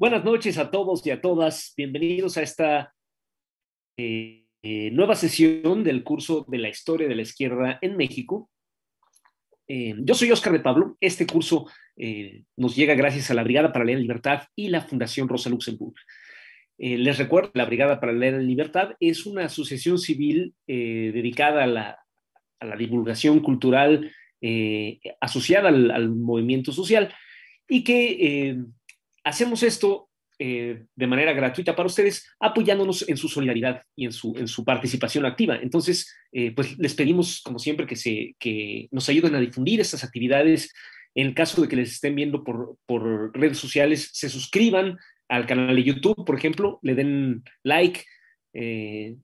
Buenas noches a todos y a todas. Bienvenidos a esta eh, eh, nueva sesión del curso de la historia de la izquierda en México. Eh, yo soy Oscar de Pablo. Este curso nos llega gracias a la Brigada para en Libertad y la Fundación Rosa Luxemburg. les recuerdo, la Brigada para en Libertad es una asociación civil dedicada a la, divulgación cultural asociada al, al, movimiento social y que hacemos esto eh, de manera gratuita para ustedes, apoyándonos en su solidaridad y en su, en su participación activa. Entonces, eh, pues les pedimos, como siempre, que, se, que nos ayuden a difundir estas actividades. En el caso de que les estén viendo por, por redes sociales, se suscriban al canal de YouTube, por ejemplo, le den like eh,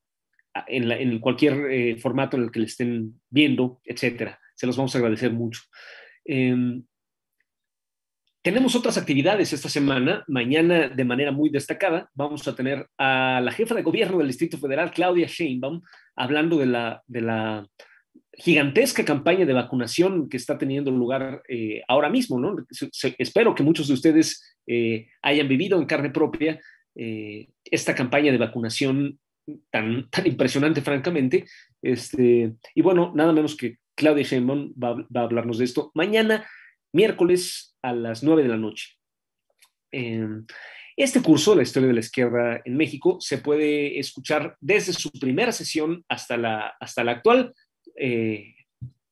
en, en, cualquier formato en el que le estén viendo, etcétera. Se los vamos a agradecer mucho. Em, tenemos otras actividades esta semana. Mañana, de manera muy destacada, vamos a tener a la jefa de gobierno del Distrito Federal, Claudia Sheinbaum, hablando de la, gigantesca campaña de vacunación que está teniendo lugar eh, ahora mismo. espero que muchos de ustedes eh, hayan vivido en carne propia eh, esta campaña de vacunación tan, impresionante, francamente. Este, y bueno, nada menos que Claudia Sheinbaum va a hablarnos de esto. Mañana miércoles a las 9 de la noche. Em, este curso, La historia de la izquierda en México, se puede escuchar desde su primera sesión hasta la, hasta la actual. Eh,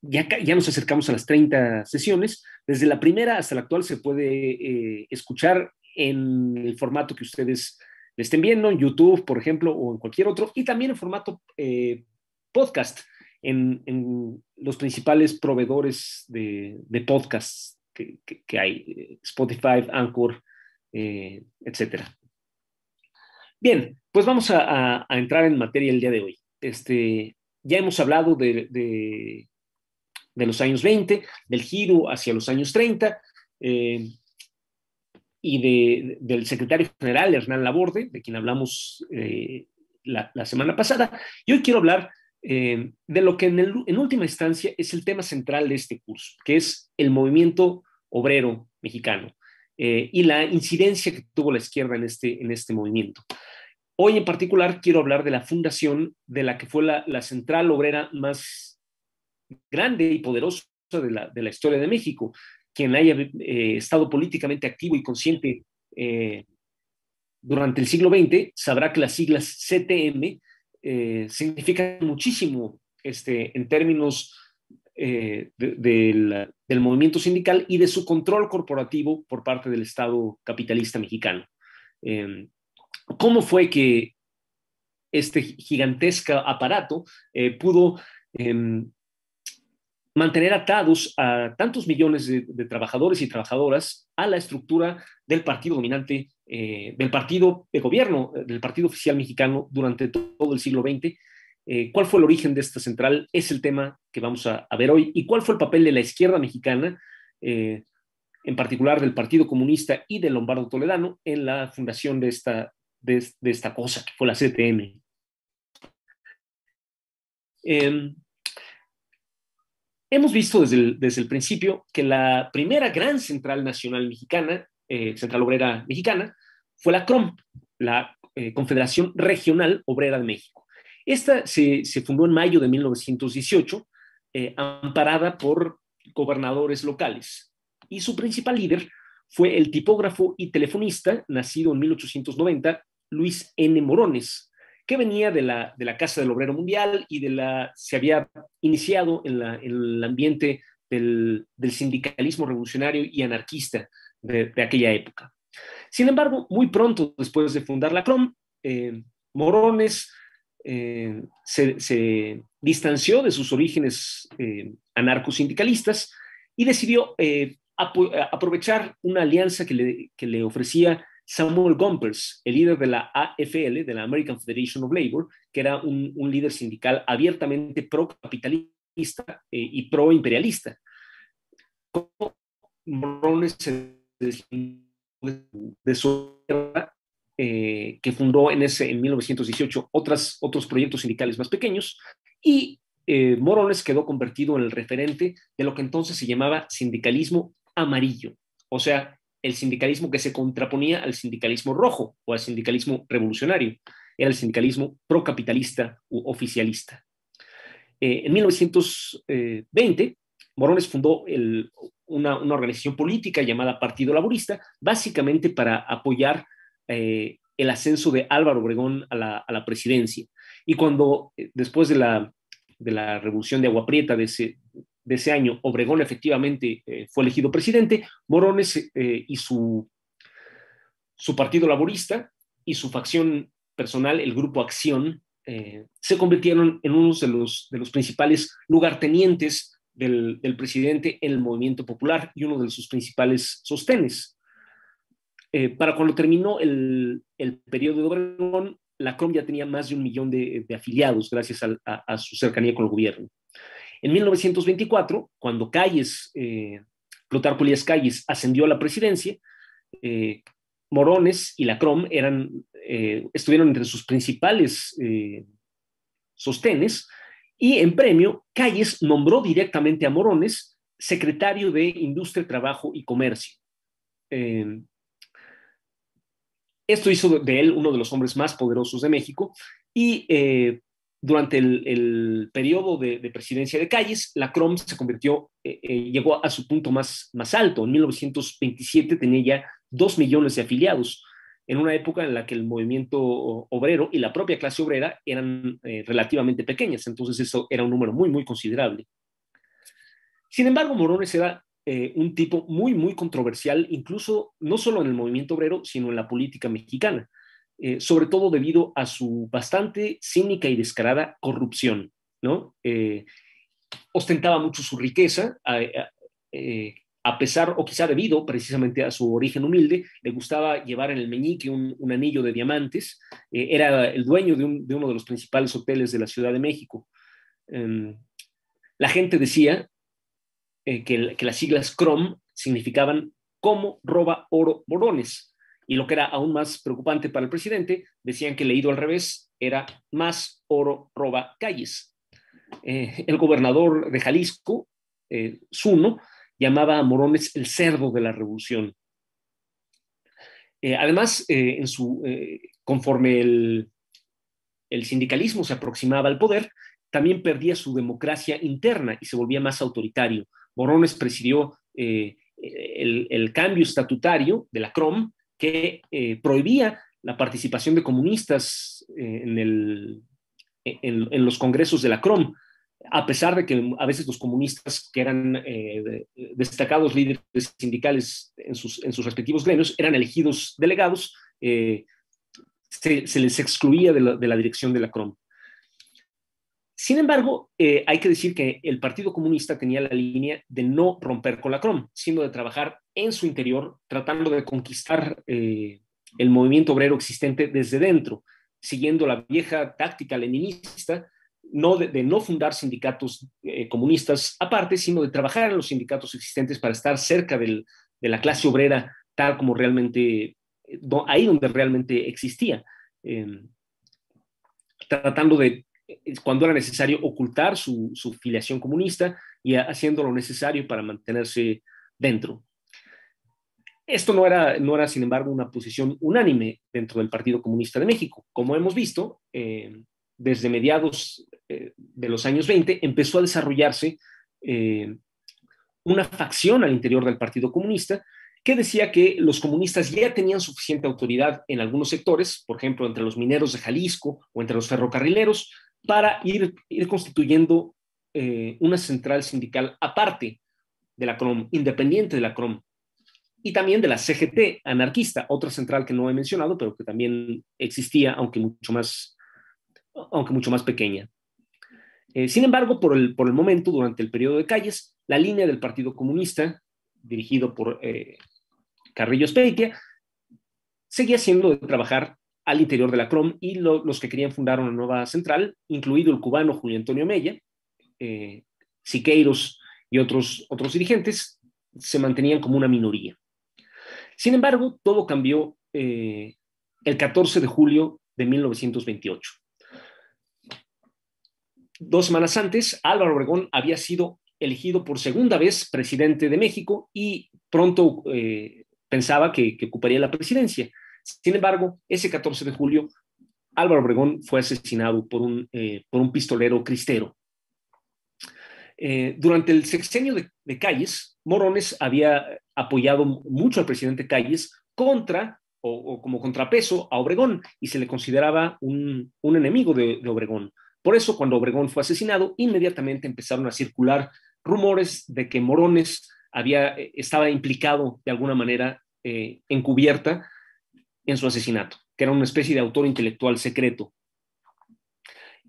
ya, ya, nos acercamos a las 30 sesiones. Desde la primera hasta la actual se puede eh, escuchar en el formato que ustedes estén viendo, en YouTube, por ejemplo, o en cualquier otro, y también en formato eh, podcast en, los principales proveedores de, de podcasts que, hay, Spotify, Anchor, eh, etc. Bien, pues vamos a, entrar en materia el día de hoy. Este, ya hemos hablado de, de, los años 20, del giro hacia los años 30, eh, y de, del secretario general, Hernán Laborde, de quien hablamos eh, la, la, semana pasada. Y hoy quiero hablar eh, de lo que en, última instancia es el tema central de este curso, que es el movimiento obrero mexicano eh, y la incidencia que tuvo la izquierda en este, en este movimiento. Hoy en particular quiero hablar de la fundación de la que fue la, central obrera más grande y poderosa de la, historia de México. Quien haya eh, estado políticamente activo y consciente durante el siglo XX sabrá que las siglas CTM eh, significa muchísimo este, en términos eh, del, movimiento sindical y de su control corporativo por parte del Estado capitalista mexicano. Em, ¿Cómo fue que este gigantesco aparato eh, pudo em, mantener atados a tantos millones de, trabajadores y trabajadoras a la estructura del partido dominante eh, del partido de gobierno, del partido oficial mexicano durante todo el siglo XX. Eh, ¿Cuál fue el origen de esta central? Es el tema que vamos a, ver hoy. ¿Y cuál fue el papel de la izquierda mexicana, eh, en particular del Partido Comunista y de Lombardo Toledano, en la fundación de esta, de, esta cosa que fue la CTM? Em, hemos visto desde el, desde el principio que la primera gran central nacional mexicana eh, Central Obrera Mexicana, fue la CROM, la eh, Confederación Regional Obrera de México. Esta se, fundó en mayo de 1918, eh, amparada por gobernadores locales, y su principal líder fue el tipógrafo y telefonista, nacido en 1890, Luis N. Morones, que venía de la, de la Casa del Obrero Mundial y de la, se había iniciado en, el ambiente del, sindicalismo revolucionario y anarquista de, aquella época. Sin embargo, muy pronto después de fundar la CROM, eh, Morones eh, se, distanció de sus orígenes eh, anarcosindicalistas y decidió aprovechar una alianza que le, que le, ofrecía Samuel Gompers, el líder de la AFL, de la American Federation of Labor, que era un, líder sindical abiertamente pro-capitalista y pro-imperialista. Morones se de su eh, que fundó en, ese, en 1918 otras, otros proyectos sindicales más pequeños, y eh, Morones quedó convertido en el referente de lo que entonces se llamaba sindicalismo amarillo, o sea, el sindicalismo que se contraponía al sindicalismo rojo o al sindicalismo revolucionario. Era el sindicalismo procapitalista u oficialista. Eh, en 1920, Morones fundó una, organización política llamada Partido Laborista, básicamente para apoyar eh, el ascenso de Álvaro Obregón a la, presidencia. Y cuando, eh, después de la, de la revolución de Agua Prieta de ese, de ese año, Obregón efectivamente eh, fue elegido presidente, Morones eh, y su, su partido laborista y su facción personal, el Grupo Acción, se convirtieron en uno de los, de los principales lugartenientes del, del, presidente en el movimiento popular y uno de sus principales sostenes. Eh, para cuando terminó el, el, periodo de Obregón, la CROM ya tenía más de un millón de, afiliados gracias a, su cercanía con el gobierno. En 1924, cuando Calles, eh, Plutarco Elías Calles, ascendió a la presidencia, eh, Morones y la CROM eh, estuvieron entre sus principales sostenes, y en premio, Calles nombró directamente a Morones secretario de Industria, Trabajo y Comercio. Esto hizo de él uno de los hombres más poderosos de México y eh, durante el, periodo de, presidencia de Calles, la CROM se convirtió, eh, eh, llegó a su punto más, más alto. En 1927 tenía ya dos millones de afiliados, en una época en la que el movimiento obrero y la propia clase obrera eran relativamente pequeñas, entonces eso era un número muy, muy considerable. Sin embargo, Morones era eh, un tipo muy, muy controversial, incluso no solo en el movimiento obrero, sino en la política mexicana, eh, sobre todo debido a su bastante cínica y descarada corrupción, ¿no? Eh, ostentaba mucho su riqueza, a, pesar, o quizá debido precisamente a su origen humilde, le gustaba llevar en el meñique un, anillo de diamantes, era el dueño de, uno de los principales hoteles de la Ciudad de México. Em, la gente decía eh, que, las siglas CROM significaban cómo roba oro Morones. Y lo que era aún más preocupante para el presidente, decían que leído al revés era más oro roba calles. Eh, el gobernador de Jalisco, eh, Zuno, llamaba a Morones el cerdo de la revolución. además, en su, conforme el, el sindicalismo se aproximaba al poder, también perdía su democracia interna y se volvía más autoritario. Morones presidió eh, el, cambio estatutario de la CROM que eh, prohibía la participación de comunistas eh, en, en, los congresos de la CROM, a pesar de que a veces los comunistas que eran destacados líderes sindicales en sus, en sus, respectivos gremios eran elegidos delegados, se, les excluía de la, de la dirección de la CROM. Sin embargo, eh, hay que decir que el Partido Comunista tenía la línea de no romper con la CROM, sino de trabajar en su interior, tratando de conquistar eh, el movimiento obrero existente desde dentro, siguiendo la vieja táctica leninista no de, no fundar sindicatos eh, comunistas aparte, sino de trabajar en los sindicatos existentes para estar cerca de la clase obrera tal como realmente, ahí donde realmente existía, tratando de cuando era necesario ocultar su, filiación comunista y haciendo lo necesario para mantenerse dentro. Esto no era, no era, sin embargo, una posición unánime dentro del Partido Comunista de México. Como hemos visto, eh, desde mediados eh, de los años 20 empezó a desarrollarse eh, una facción al interior del Partido Comunista que decía que los comunistas ya tenían suficiente autoridad en algunos sectores, por ejemplo, entre los mineros de Jalisco o entre los ferrocarrileros, para ir, ir constituyendo eh, una central sindical aparte de la CROM, independiente de la CROM, y también de la CGT anarquista, otra central que no he mencionado, pero que también existía, aunque mucho más, aunque mucho más pequeña. Eh, sin embargo, por el, por el momento, durante el periodo de Calles, la línea del Partido Comunista, dirigido por eh, Carrillo Speitia, seguía siendo de trabajar al interior de la CROM y los que querían fundar una nueva central, incluido el cubano Julio Antonio Mella, eh, Siqueiros y otros, otros dirigentes, se mantenían como una minoría. Sin embargo, todo cambió eh, el 14 de julio de 1928. Dos semanas antes, Álvaro Obregón había sido elegido por segunda vez presidente de México y pronto eh, pensaba que, ocuparía la presidencia. Sin embargo, ese 14 de julio, Álvaro Obregón fue asesinado por un, por un pistolero cristero. durante el sexenio de, Calles, Morones había apoyado mucho al presidente Calles contra o, como contrapeso a Obregón y se le consideraba un, enemigo de, Obregón. Por eso, cuando Obregón fue asesinado, inmediatamente empezaron a circular rumores de que Morones había, eh, estaba implicado de alguna manera eh, encubierta en su asesinato, que era una especie de autor intelectual secreto.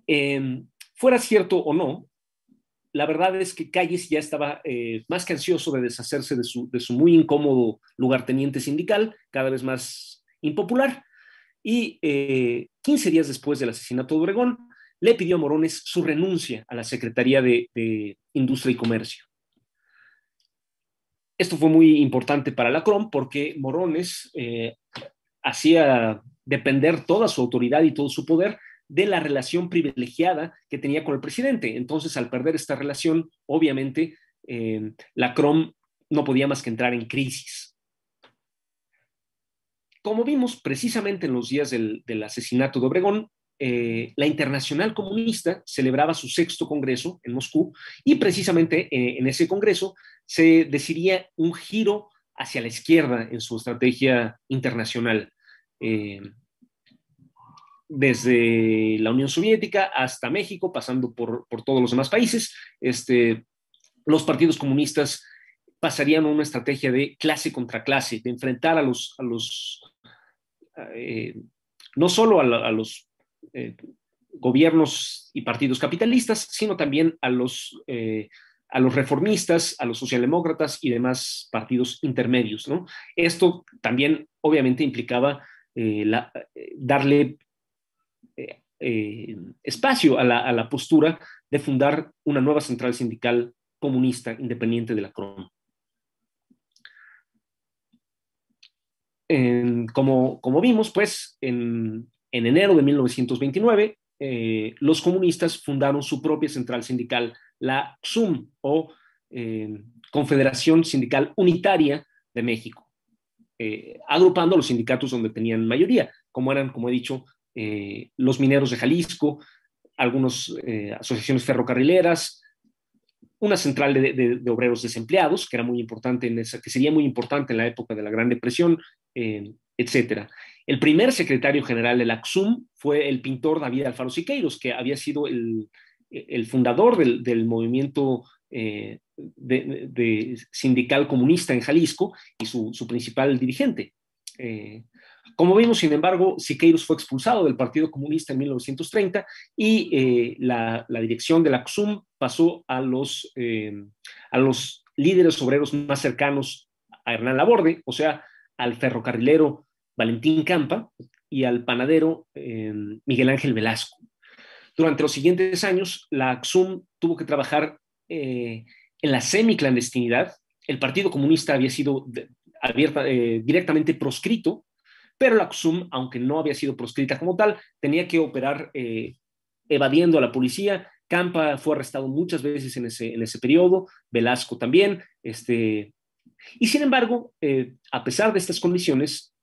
Em, fuera cierto o no, la verdad es que Calles ya estaba eh, más que ansioso de deshacerse de su, de su, muy incómodo lugarteniente sindical, cada vez más impopular. Y 15 días después del asesinato de Obregón, le pidió a Morones su renuncia a la Secretaría de, Industria y Comercio. Esto fue muy importante para la CROM porque Morones eh, hacía depender toda su autoridad y todo su poder de la relación privilegiada que tenía con el presidente. Entonces, al perder esta relación, obviamente, eh, la CROM no podía más que entrar en crisis. Como vimos precisamente en los días del asesinato de Obregón, eh, la Internacional Comunista celebraba su sexto congreso en Moscú y precisamente eh, en ese congreso se decidía un giro hacia la izquierda en su estrategia internacional. Eh, desde la Unión Soviética hasta México, pasando por, todos los demás países, este, los partidos comunistas pasarían a una estrategia de clase contra clase, de enfrentar a los, a los no solo a, los eh, gobiernos y partidos capitalistas, sino también a los, eh, a los reformistas, a los socialdemócratas y demás partidos intermedios. ¿no? Esto también obviamente implicaba eh, darle espacio a la, a la, postura de fundar una nueva central sindical comunista independiente de la CROM. como, como vimos, pues en, en enero de 1929, eh, los comunistas fundaron su propia central sindical, la XUM, o eh, Confederación Sindical Unitaria de México, eh, agrupando los sindicatos donde tenían mayoría, como eran, como he dicho, los mineros de Jalisco, algunas asociaciones ferrocarrileras, una central de, obreros desempleados, que era muy importante en esa, que sería muy importante en la época de la Gran Depresión, etcétera. El primer secretario general de la XUM fue el pintor David Alfaro Siqueiros, que había sido el, fundador del, movimiento eh, de, sindical comunista en Jalisco y su, principal dirigente. Eh, como vimos, sin embargo, Siqueiros fue expulsado del Partido Comunista en 1930 y eh, la, dirección de la XUM pasó a los, a los líderes obreros más cercanos a Hernán Laborde, o sea, al ferrocarrilero Valentín Campa y al panadero eh, Miguel Ángel Velasco. Durante los siguientes años, la AXUM tuvo que trabajar eh, en la semiclandestinidad. El Partido Comunista había sido abierta, eh, directamente proscrito, pero la AXUM, aunque no había sido proscrita como tal, tenía que operar evadiendo a la policía. Campa fue arrestado muchas veces en ese, en ese periodo, Velasco también. Este, y sin embargo, a pesar de estas condiciones,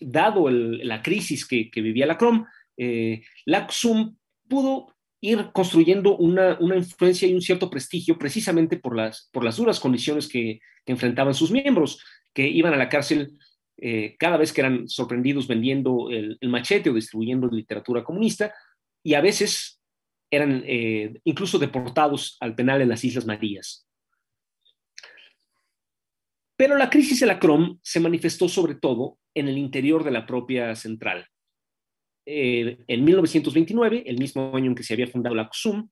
dado la crisis que, vivía la CROM, eh, la XUM pudo ir construyendo una, influencia y un cierto prestigio precisamente por las, por las duras condiciones que, enfrentaban sus miembros, que iban a la cárcel eh, cada vez que eran sorprendidos vendiendo el, machete o distribuyendo literatura comunista, y a veces eran eh, incluso deportados al penal en las Islas Marías. Pero la crisis de la CROM se manifestó sobre todo en el interior de la propia central. Eh, en 1929, el mismo año en que se había fundado la CSUM,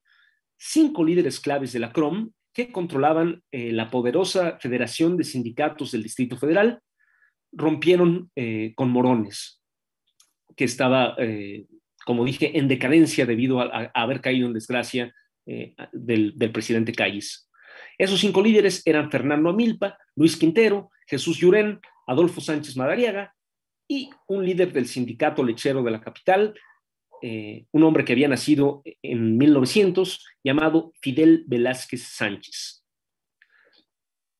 cinco líderes claves de la CROM que controlaban eh, la poderosa Federación de Sindicatos del Distrito Federal rompieron eh, con Morones, que estaba, como dije, en decadencia debido a, haber caído en desgracia del, del presidente Calles. Esos cinco líderes eran Fernando Amilpa, Luis Quintero, Jesús Llurén, Adolfo Sánchez Madariaga y un líder del sindicato lechero de la capital, eh, un hombre que había nacido en 1900, llamado Fidel Velázquez Sánchez.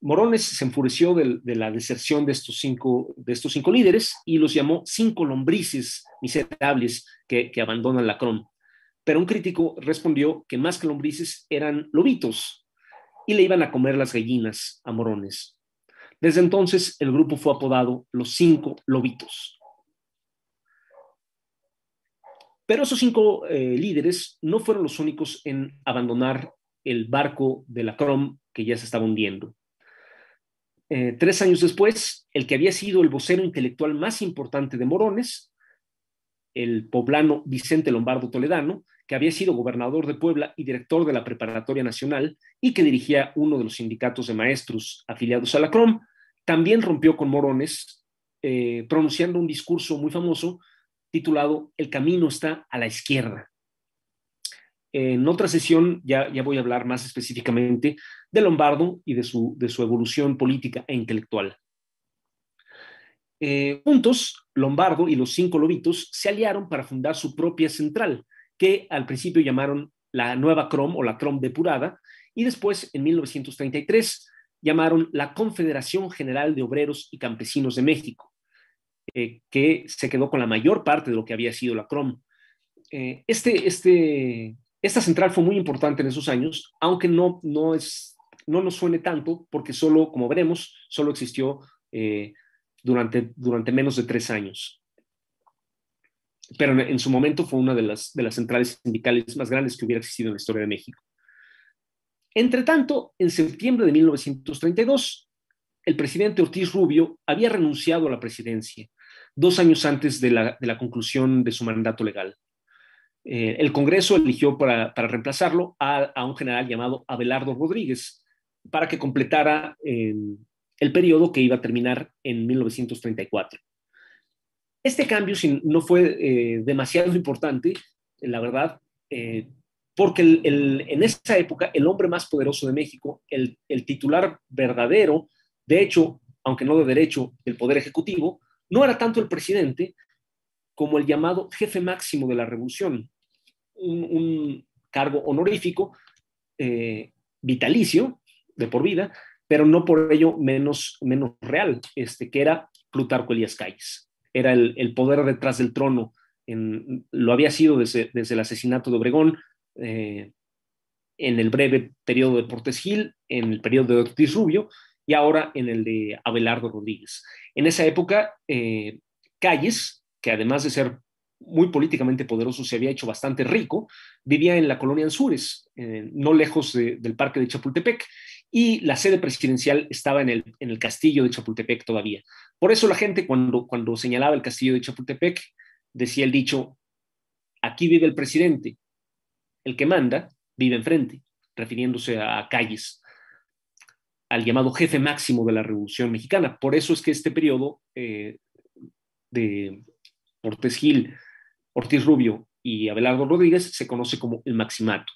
Morones se enfureció de, la deserción de estos, cinco, de estos cinco líderes y los llamó cinco lombrices miserables que, abandonan la CROM. Pero un crítico respondió que más que lombrices eran lobitos y le iban a comer las gallinas a Morones. Desde entonces el grupo fue apodado los cinco lobitos. Pero esos cinco eh, líderes no fueron los únicos en abandonar el barco de la CROM que ya se estaba hundiendo. Eh, tres años después, el que había sido el vocero intelectual más importante de Morones, el poblano Vicente Lombardo Toledano, que había sido gobernador de Puebla y director de la Preparatoria Nacional y que dirigía uno de los sindicatos de maestros afiliados a la CROM, también rompió con Morones, eh, pronunciando un discurso muy famoso titulado El camino está a la izquierda. En otra sesión ya, voy a hablar más específicamente de Lombardo y de su, de su evolución política e intelectual. Eh, juntos, Lombardo y los cinco lobitos se aliaron para fundar su propia central, que al principio llamaron la Nueva Crom o la Crom Depurada, y después, en 1933, llamaron la Confederación General de Obreros y Campesinos de México, eh, que se quedó con la mayor parte de lo que había sido la CROM. Eh, este, este, esta central fue muy importante en esos años, aunque no, no, es, no nos suene tanto, porque solo, como veremos, solo existió eh, durante, durante menos de tres años. Pero en, su momento fue una de las, de las centrales sindicales más grandes que hubiera existido en la historia de México. Entre tanto, en septiembre de 1932, el presidente Ortiz Rubio había renunciado a la presidencia, dos años antes de la, conclusión de su mandato legal. Eh, el Congreso eligió para, reemplazarlo a, un general llamado Abelardo Rodríguez para que completara el periodo que iba a terminar en 1934. Este cambio no fue eh, demasiado importante, la verdad, eh, porque en esa época el hombre más poderoso de México, el, titular verdadero, de hecho, aunque no de derecho, del Poder Ejecutivo, no era tanto el presidente como el llamado jefe máximo de la revolución, un, cargo honorífico, eh, vitalicio, de por vida, pero no por ello menos, menos real, este, que era Plutarco Elías Calles era el, poder detrás del trono. Lo había sido desde, el asesinato de Obregón, eh, en el breve periodo de Portes Gil, en el periodo de Ortiz Rubio y ahora en el de Abelardo Rodríguez. En esa época, eh, Calles, que además de ser muy políticamente poderoso, se había hecho bastante rico, vivía en la colonia Anzures, eh, no lejos del parque de Chapultepec, y la sede presidencial estaba en el, en el castillo de Chapultepec todavía. Por eso la gente cuando, cuando señalaba el castillo de Chapultepec decía el dicho, aquí vive el presidente, el que manda vive enfrente, refiriéndose a calles, al llamado jefe máximo de la Revolución Mexicana. Por eso es que este periodo eh, de Ortiz Gil, Ortiz Rubio y Abelardo Rodríguez se conoce como el maximato.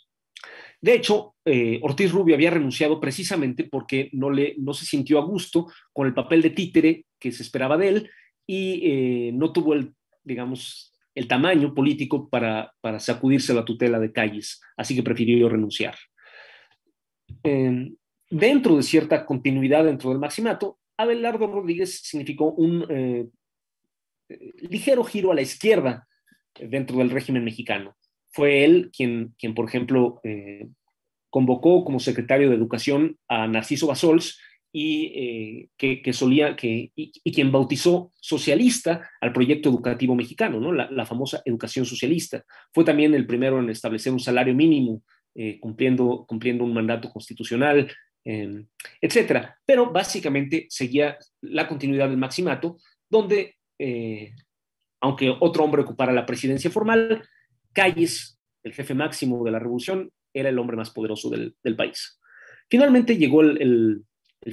De hecho, eh, Ortiz Rubio había renunciado precisamente porque no, se sintió a gusto con el papel de títere que se esperaba de él y eh, no tuvo el, digamos, el tamaño político para, sacudirse la tutela de calles, así que prefirió renunciar. dentro de cierta continuidad dentro del maximato, Abelardo Rodríguez significó un eh, ligero giro a la izquierda dentro del régimen mexicano fue él quien, quien por ejemplo, eh, convocó como secretario de Educación a Narciso Basols y eh, que, solía, que, y, quien bautizó socialista al proyecto educativo mexicano, ¿no? la, famosa educación socialista. Fue también el primero en establecer un salario mínimo, eh, cumpliendo, cumpliendo un mandato constitucional, em, etcétera. Pero básicamente seguía la continuidad del maximato, donde, aunque otro hombre ocupara la presidencia formal, Calles, el jefe máximo de la revolución, era el hombre más poderoso del, país. Finalmente llegó el,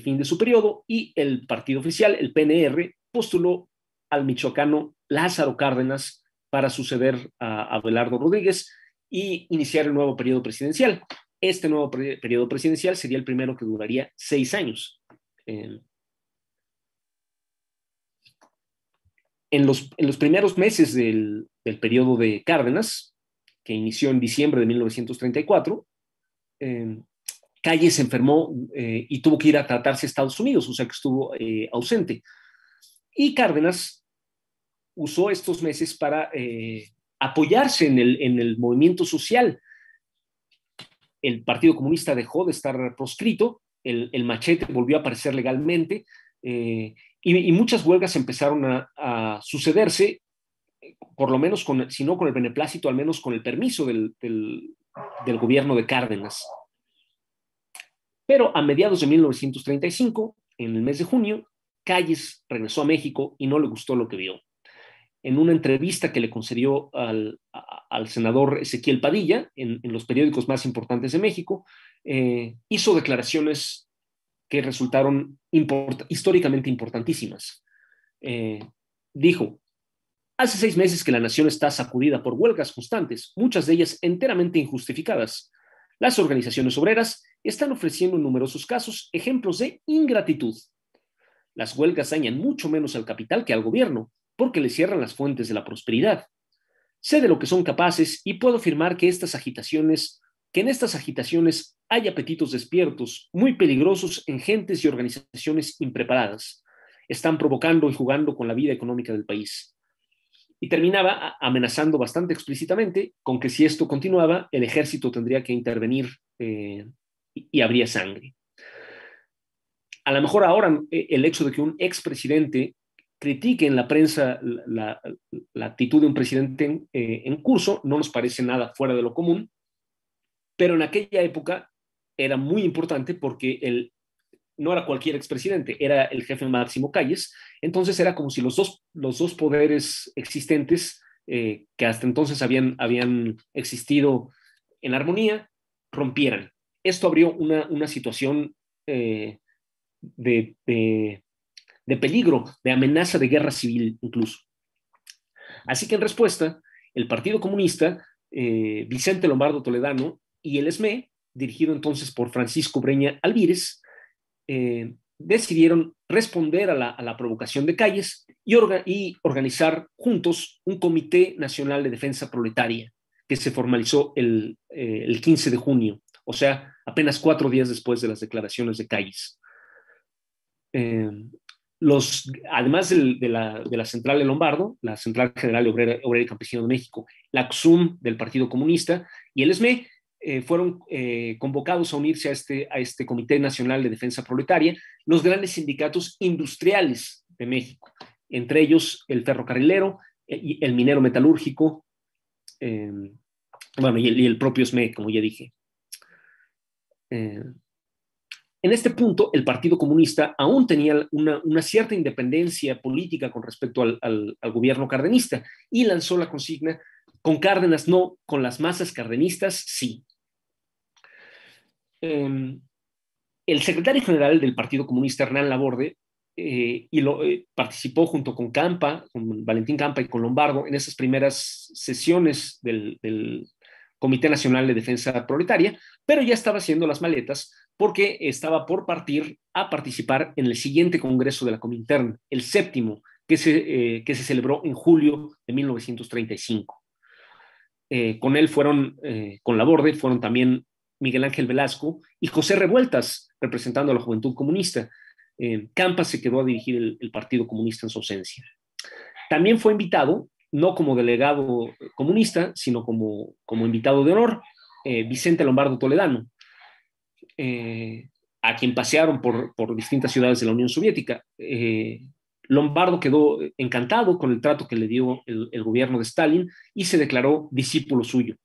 fin de su periodo y el partido oficial, el PNR, postuló al michoacano Lázaro Cárdenas para suceder a Abelardo Rodríguez y iniciar el nuevo periodo presidencial. Este nuevo periodo presidencial sería el primero que duraría seis años. en, los, primeros meses del, del periodo de Cárdenas, que inició en diciembre de 1934, eh, Calle se enfermó y tuvo que ir a tratarse a Estados Unidos, o sea que estuvo ausente. Y Cárdenas usó estos meses para apoyarse en el, en el movimiento social. El Partido Comunista dejó de estar proscrito, el, el machete volvió a aparecer legalmente eh, y, muchas huelgas empezaron a, sucederse, por lo menos, con, si no con el beneplácito, al menos con el permiso del, del, gobierno de Cárdenas. Pero a mediados de 1935, en el mes de junio, Calles regresó a México y no le gustó lo que vio en una entrevista que le concedió al, senador Ezequiel Padilla en, los periódicos más importantes de México, eh, hizo declaraciones que resultaron históricamente importantísimas. Eh, dijo, hace seis meses que la nación está sacudida por huelgas constantes, muchas de ellas enteramente injustificadas. Las organizaciones obreras están ofreciendo en numerosos casos ejemplos de ingratitud. Las huelgas dañan mucho menos al capital que al gobierno, porque le cierran las fuentes de la prosperidad. Sé de lo que son capaces y puedo afirmar que estas agitaciones, que en estas agitaciones hay apetitos despiertos, muy peligrosos en gentes y organizaciones impreparadas. Están provocando y jugando con la vida económica del país. Y terminaba amenazando bastante explícitamente con que si esto continuaba, el ejército tendría que intervenir eh, y habría sangre. A lo mejor ahora eh, el hecho de que un expresidente critique en la prensa la, actitud de un presidente eh, en, curso, no nos parece nada fuera de lo común, pero en aquella época era muy importante porque él no era cualquier expresidente, era el jefe máximo Calles, entonces era como si los dos, los dos poderes existentes eh, que hasta entonces habían, habían existido en armonía rompieran. Esto abrió una, una situación eh, de de peligro, de amenaza de guerra civil incluso. Así que en respuesta, el Partido Comunista, eh, Vicente Lombardo Toledano y el ESME, dirigido entonces por Francisco Breña Alvírez, eh, decidieron responder a la, provocación de calles y, organizar juntos un Comité Nacional de Defensa Proletaria que se formalizó el, 15 eh, de junio, o sea, apenas cuatro días después de las declaraciones de calles. Los, además de, la, Central de Lombardo, la Central General Obrera, y Campesino de México, la XUM del Partido Comunista y el ESME, eh, fueron eh, convocados a unirse a este, a este Comité Nacional de Defensa Proletaria los grandes sindicatos industriales de México, entre ellos el ferrocarrilero, eh, y el minero metalúrgico, bueno, y el, propio SME, como ya dije. En este punto, el Partido Comunista aún tenía una, cierta independencia política con respecto al, gobierno cardenista y lanzó la consigna, con Cárdenas no, con las masas cardenistas sí. Em, el secretario general del Partido Comunista, Hernán Laborde, eh, y lo, eh, participó junto con Campa, con Valentín Campa y con Lombardo en esas primeras sesiones del, Comité Nacional de Defensa Proletaria, pero ya estaba haciendo las maletas porque estaba por partir a participar en el siguiente Congreso de la Comintern, el séptimo, que se, eh, que se celebró en julio de 1935. Eh, con él fueron, eh, con la borde, fueron también Miguel Ángel Velasco y José Revueltas, representando a la Juventud Comunista. Campa se quedó a dirigir el, Partido Comunista en su ausencia. También fue invitado, no como delegado comunista, sino como, como invitado de honor, Vicente Lombardo Toledano, eh, a quien pasearon por, distintas ciudades de la Unión Soviética. Eh, Lombardo quedó encantado con el trato que le dio el, gobierno de Stalin y se declaró discípulo suyo.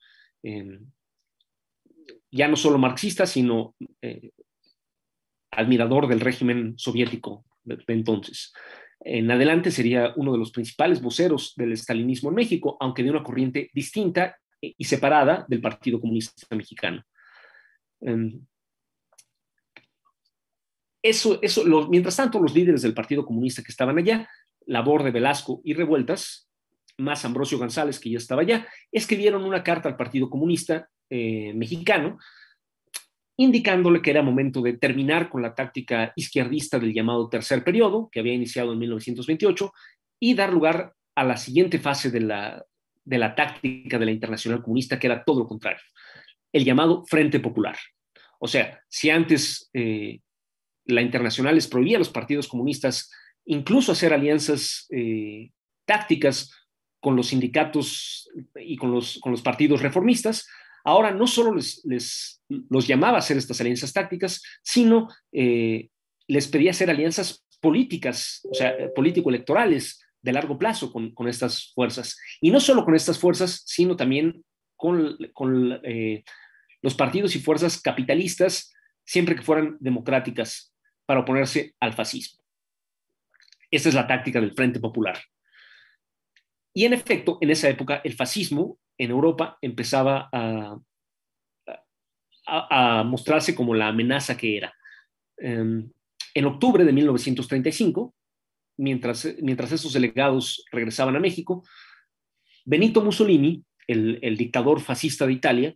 ya no solo marxista, sino eh, admirador del régimen soviético de, entonces. En adelante sería uno de los principales voceros del estalinismo en México, aunque de una corriente distinta y separada del Partido Comunista Mexicano. Eso, eso, mientras tanto, los líderes del Partido Comunista que estaban allá, Labor de Velasco y Revueltas, más Ambrosio González, que ya estaba allá, escribieron una carta al Partido Comunista eh, mexicano, indicándole que era momento de terminar con la táctica izquierdista del llamado tercer periodo, que había iniciado en 1928, y dar lugar a la siguiente fase de la, de la táctica de la Internacional Comunista, que era todo lo contrario, el llamado Frente Popular. O sea, si antes eh, la internacional les prohibía a los partidos comunistas incluso hacer alianzas eh, tácticas con los sindicatos y con los, con los partidos reformistas, ahora no solo les, les, los llamaba a hacer estas alianzas tácticas, sino eh, les pedía hacer alianzas políticas, o sea, político-electorales de largo plazo con, con, estas fuerzas. Y no solo con estas fuerzas, sino también con, con eh, los partidos y fuerzas capitalistas, siempre que fueran democráticas, para oponerse al fascismo. Esta es la táctica del Frente Popular. Y en efecto, en esa época, el fascismo en Europa empezaba a, mostrarse como la amenaza que era. Um, en octubre de 1935, mientras, mientras esos delegados regresaban a México, Benito Mussolini, el dictador fascista de Italia,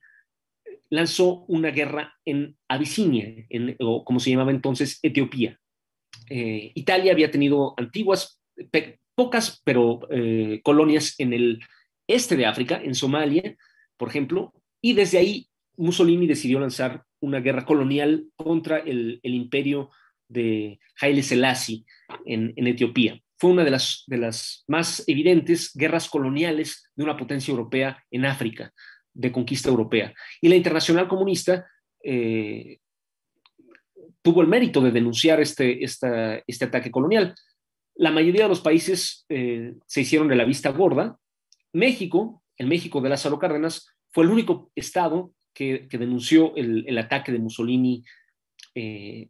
lanzó una guerra en Abisinia, o como se llamaba entonces, Etiopía. Eh, Italia había tenido antiguas, pocas, pero eh, colonias en el este de África, en Somalia, por ejemplo, y desde ahí Mussolini decidió lanzar una guerra colonial contra el, imperio de Haile Selassie en, en, Etiopía. Fue una de las, de las más evidentes guerras coloniales de una potencia europea en África, de conquista europea. Y la Internacional Comunista eh, tuvo el mérito de denunciar este, esta, este ataque colonial. La mayoría de los países eh, se hicieron de la vista gorda. México, el México de Lázaro Cárdenas, fue el único estado que, que denunció el, el, ataque de Mussolini eh,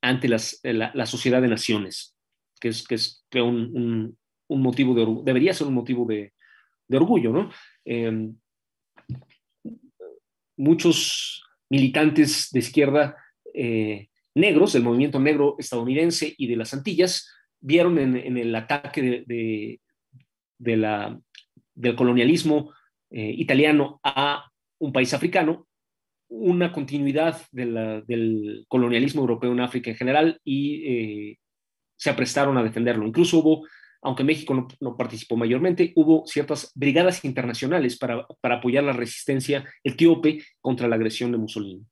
ante las, la, la, Sociedad de Naciones, que es, que es un, un, motivo de debería ser un motivo de, de orgullo, ¿no? Muchos militantes de izquierda eh, negros, del movimiento negro estadounidense y de las Antillas, vieron en, el ataque de, la, del colonialismo eh, italiano a un país africano una continuidad del colonialismo europeo en África en general y eh, se aprestaron a defenderlo. Incluso hubo, aunque México no, participó mayormente, hubo ciertas brigadas internacionales para, para, apoyar la resistencia etíope contra la agresión de Mussolini.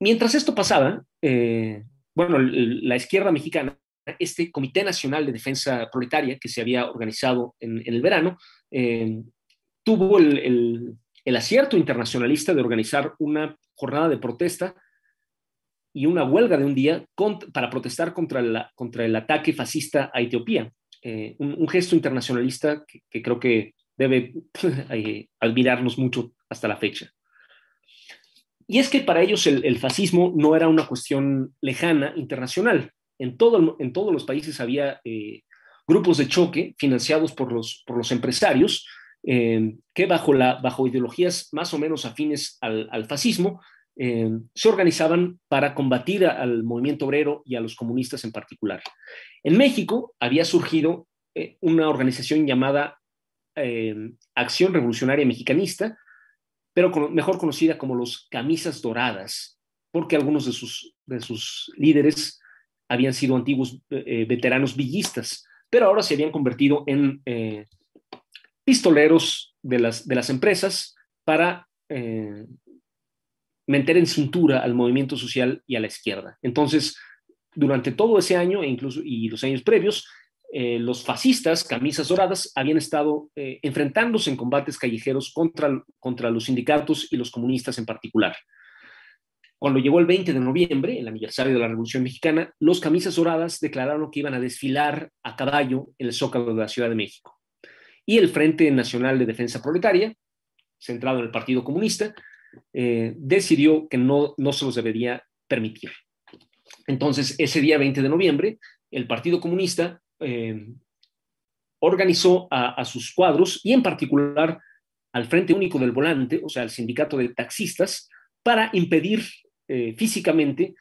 Mientras esto pasaba, eh, bueno, la izquierda mexicana, este Comité Nacional de Defensa Proletaria que se había organizado en, el verano, eh, tuvo el el acierto internacionalista de organizar una jornada de protesta y una huelga de un día para protestar contra, contra el ataque fascista a Etiopía. Eh, un, gesto internacionalista que, creo que debe eh, admirarnos mucho hasta la fecha. Y es que para ellos el, fascismo no era una cuestión lejana internacional. En, todo, en todos los países había eh, grupos de choque financiados por los, por los empresarios eh, que bajo, la, bajo ideologías más o menos afines al fascismo, eh, se organizaban para combatir al movimiento obrero y a los comunistas en particular. En México había surgido eh, una organización llamada eh, Acción Revolucionaria Mexicanista, pero mejor conocida como los Camisas Doradas, porque algunos de sus, de sus líderes habían sido antiguos veteranos villistas, pero ahora se habían convertido en pistoleros de las, de las empresas para meter en cintura al movimiento social y a la izquierda. Entonces, durante todo ese año e incluso y los años previos, eh, los fascistas, camisas doradas, habían estado eh, enfrentándose en combates callejeros contra, contra los sindicatos y los comunistas en particular. Cuando llegó el 20 de noviembre, el aniversario de la Revolución Mexicana, los camisas doradas declararon que iban a desfilar a caballo en el Zócalo de la Ciudad de México y el Frente Nacional de Defensa Proletaria, centrado en el Partido Comunista, eh, decidió que no, no se los debería permitir. Entonces, ese día 20 de noviembre, el Partido Comunista eh, organizó a, sus cuadros y en particular al Frente Único del Volante, o sea, al sindicato de taxistas, para impedir eh, físicamente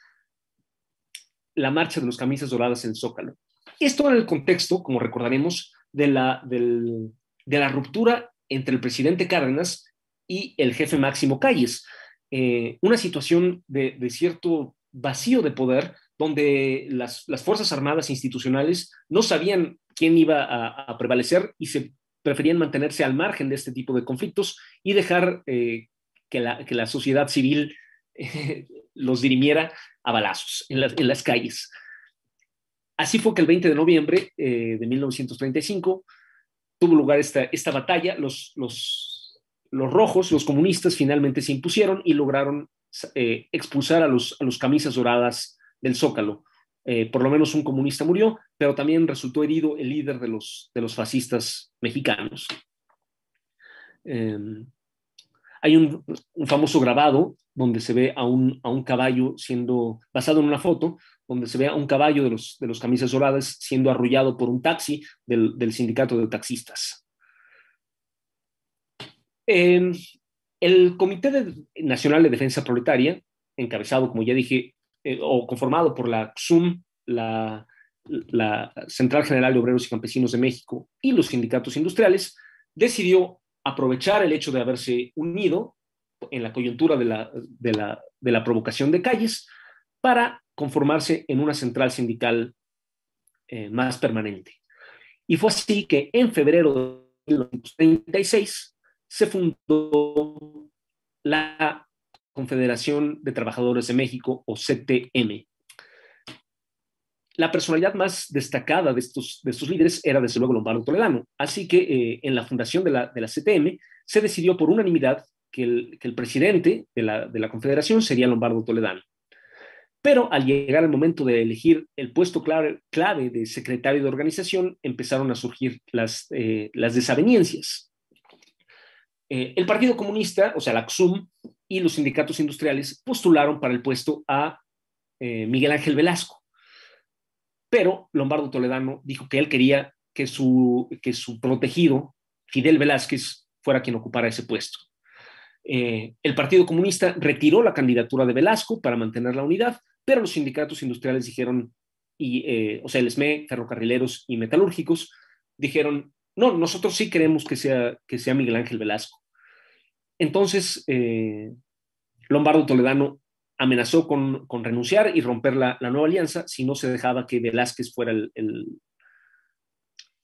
la marcha de los camisas doradas en Zócalo. Esto en el contexto, como recordaremos, de la, de la ruptura entre el presidente Cárdenas y el jefe máximo Calles. Eh, una situación de, de, cierto vacío de poder donde las, las, Fuerzas Armadas institucionales no sabían quién iba a, a, prevalecer y se preferían mantenerse al margen de este tipo de conflictos y dejar eh, que, la, sociedad civil los dirimiera a balazos en, las calles. Así fue que el 20 de noviembre de 1935 tuvo lugar esta, esta batalla. Los, los, los rojos, los comunistas, finalmente se impusieron y lograron eh, expulsar a los, camisas doradas del Zócalo. Eh, por lo menos un comunista murió, pero también resultó herido el líder de los, fascistas mexicanos. Em, hay un, famoso grabado donde se ve a un, caballo siendo, basado en una foto, donde se ve a un caballo de los, camisas doradas siendo arrullado por un taxi del sindicato de taxistas. El Comité Nacional de Defensa Proletaria, encabezado, como ya dije, eh, o conformado por la XUM, la, Central General de Obreros y Campesinos de México y los sindicatos industriales, decidió aprovechar el hecho de haberse unido en la coyuntura de la, de la, provocación de calles para conformarse en una central sindical eh, más permanente. Y fue así que en febrero de 1936 se fundó la Confederación de Trabajadores de México, o CTM. La personalidad más destacada de estos, de estos líderes era desde luego Lombardo Toledano, así que eh, en la fundación de la, de la, CTM se decidió por unanimidad que el, que el presidente de la, de la Confederación sería Lombardo Toledano. Pero al llegar el momento de elegir el puesto clave, clave de secretario de organización, empezaron a surgir las, eh, las desavenencias. Eh, el Partido Comunista, o sea, la XUM y los sindicatos industriales postularon para el puesto a eh, Miguel Ángel Velasco. Pero Lombardo Toledano dijo que él quería que su, protegido, Fidel Velázquez, fuera quien ocupara ese puesto. Eh, el Partido Comunista retiró la candidatura de Velasco para mantener la unidad, pero los sindicatos industriales dijeron, y, o sea, el SME, ferrocarrileros y metalúrgicos, dijeron, no, nosotros sí queremos que sea, que sea Miguel Ángel Velasco. Entonces, eh, Lombardo Toledano amenazó con, renunciar y romper la, nueva alianza si no se dejaba que Velázquez fuera el,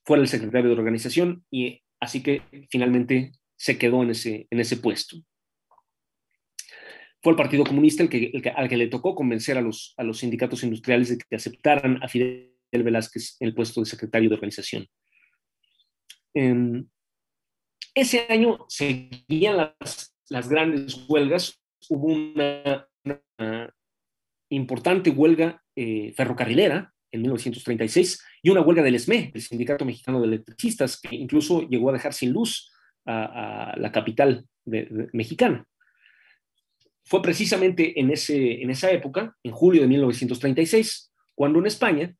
fuera el secretario de organización y así que finalmente se quedó en ese, en ese puesto. Fue el Partido Comunista el que, al que le tocó convencer a los, a los sindicatos industriales de que aceptaran a Fidel Velázquez el puesto de secretario de organización. Ese año seguían las, grandes huelgas, hubo una, importante huelga eh, ferrocarrilera en 1936 y una huelga del ESME, el Sindicato Mexicano de Electricistas, que incluso llegó a dejar sin luz a, la capital mexicana. Fue precisamente en esa época, en julio de 1936, cuando en España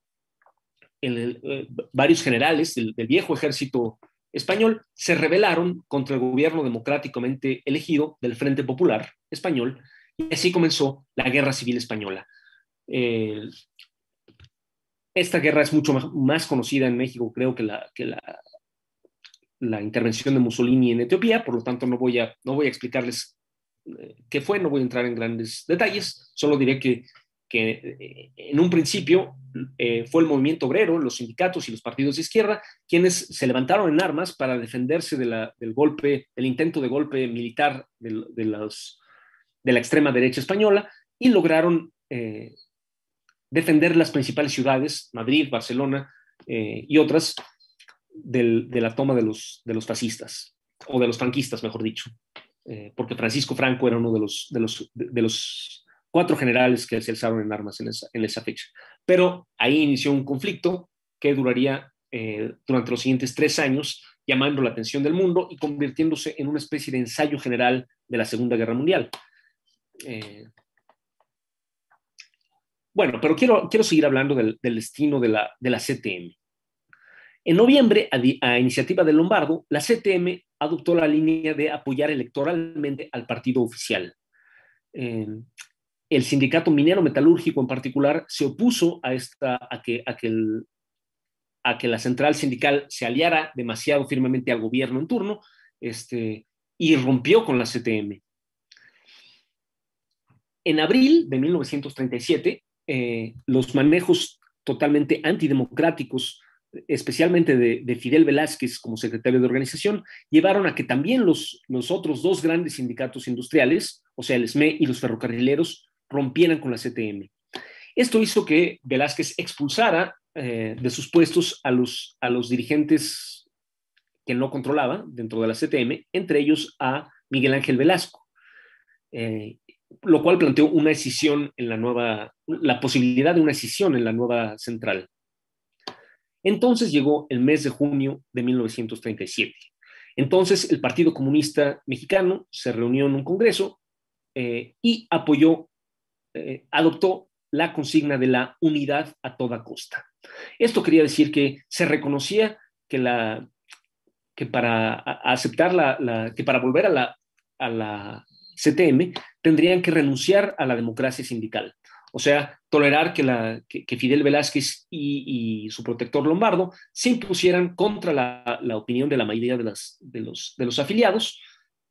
eh, varios generales del, viejo ejército español se rebelaron contra el gobierno democráticamente elegido del Frente Popular español y así comenzó la Guerra Civil Española. esta guerra es mucho más, conocida en México, creo, que la, que la, la, intervención de Mussolini en Etiopía, por lo tanto no voy a, no voy a explicarles eh, qué fue, no voy a entrar en grandes detalles, solo diré que que eh, en un principio eh, fue el movimiento obrero, los sindicatos y los partidos de izquierda quienes se levantaron en armas para defenderse del golpe, del intento de golpe militar de, de la extrema derecha española y lograron eh, defender las principales ciudades, Madrid, Barcelona y otras, de la toma de los, de los fascistas, o de los franquistas, mejor dicho, porque Francisco Franco era uno de los, de los cuatro generales que se alzaron en armas en esa, fecha. Pero ahí inició un conflicto que duraría eh, durante los siguientes tres años, llamando la atención del mundo y convirtiéndose en una especie de ensayo general de la Segunda Guerra Mundial. Eh, bueno, pero quiero, quiero seguir hablando del, destino de la, de la, CTM. En noviembre, a, iniciativa de Lombardo, la CTM adoptó la línea de apoyar electoralmente al partido oficial. Eh, el sindicato minero metalúrgico en particular se opuso a, que, a, que a que la central sindical se aliara demasiado firmemente al gobierno en turno este, y rompió con la CTM. En abril de 1937, eh, los manejos totalmente antidemocráticos especialmente de, Fidel Velázquez como secretario de organización, llevaron a que también los, los otros dos grandes sindicatos industriales, o sea, el SME y los ferrocarrileros, rompieran con la CTM. Esto hizo que Velázquez expulsara eh, de sus puestos a los, a los dirigentes que no controlaba dentro de la CTM, entre ellos a Miguel Ángel Velasco, eh, lo cual planteó una decisión en la nueva, la posibilidad de una decisión en la nueva central. Entonces llegó el mes de junio de 1937. Entonces el Partido Comunista Mexicano se reunió en un congreso eh, y apoyó, eh, adoptó la consigna de la unidad a toda costa. Esto quería decir que se reconocía que, para aceptar la, que para volver a la, CTM tendrían que renunciar a la democracia sindical. O sea, tolerar que, Fidel Velázquez y, su protector Lombardo se impusieran contra la, opinión de la mayoría de, los, afiliados,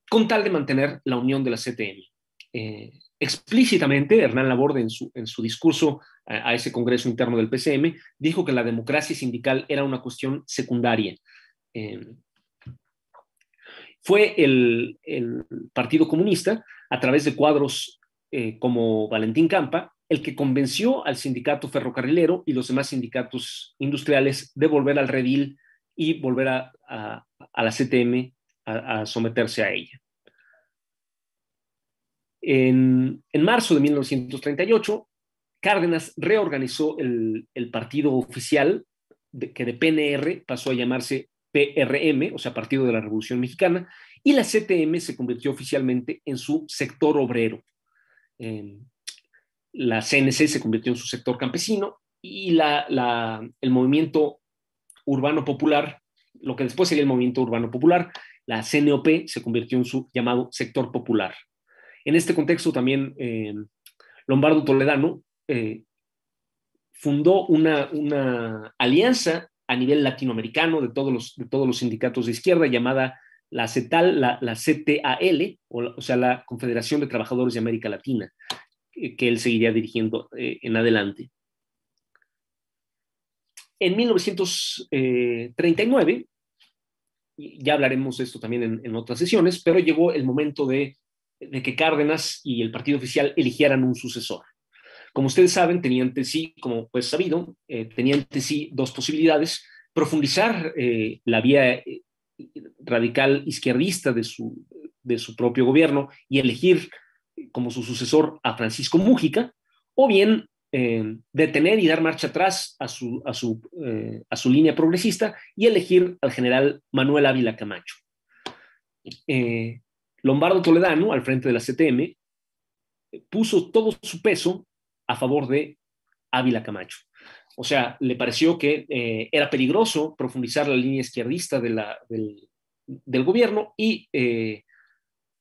con tal de mantener la unión de la CTM. Eh, explícitamente, Hernán Laborde, en su, en su discurso a, ese Congreso interno del PCM, dijo que la democracia sindical era una cuestión secundaria. Eh, fue el, el, Partido Comunista, a través de cuadros eh, como Valentín Campa, el que convenció al sindicato ferrocarrilero y los demás sindicatos industriales de volver al redil y volver a, la CTM a, someterse a ella. En, marzo de 1938, Cárdenas reorganizó el, partido oficial, que de PNR pasó a llamarse PRM, o sea, Partido de la Revolución Mexicana, y la CTM se convirtió oficialmente en su sector obrero la CNC se convirtió en su sector campesino y el movimiento urbano popular, lo que después sería el movimiento urbano popular, la CNOP se convirtió en su llamado sector popular. En este contexto también eh, Lombardo Toledano eh, fundó una, alianza a nivel latinoamericano de todos los, de todos los sindicatos de izquierda llamada la CETAL, la, CTAL, o sea, la Confederación de Trabajadores de América Latina, que él seguiría dirigiendo eh, en adelante. En 1939, ya hablaremos de esto también en, otras sesiones, pero llegó el momento de, que Cárdenas y el partido oficial eligieran un sucesor. Como ustedes saben, tenían ante sí, como pues sabido, eh, tenían ante sí dos posibilidades, profundizar eh, la vía radical izquierdista de su, de su propio gobierno y elegir como su sucesor a Francisco Mújica, o bien eh, detener y dar marcha atrás a su, a, su, eh, a su, línea progresista y elegir al general Manuel Ávila Camacho. Eh, Lombardo Toledano, al frente de la CTM, puso todo su peso a favor de Ávila Camacho. O sea, le pareció que era peligroso profundizar la línea izquierdista del, gobierno y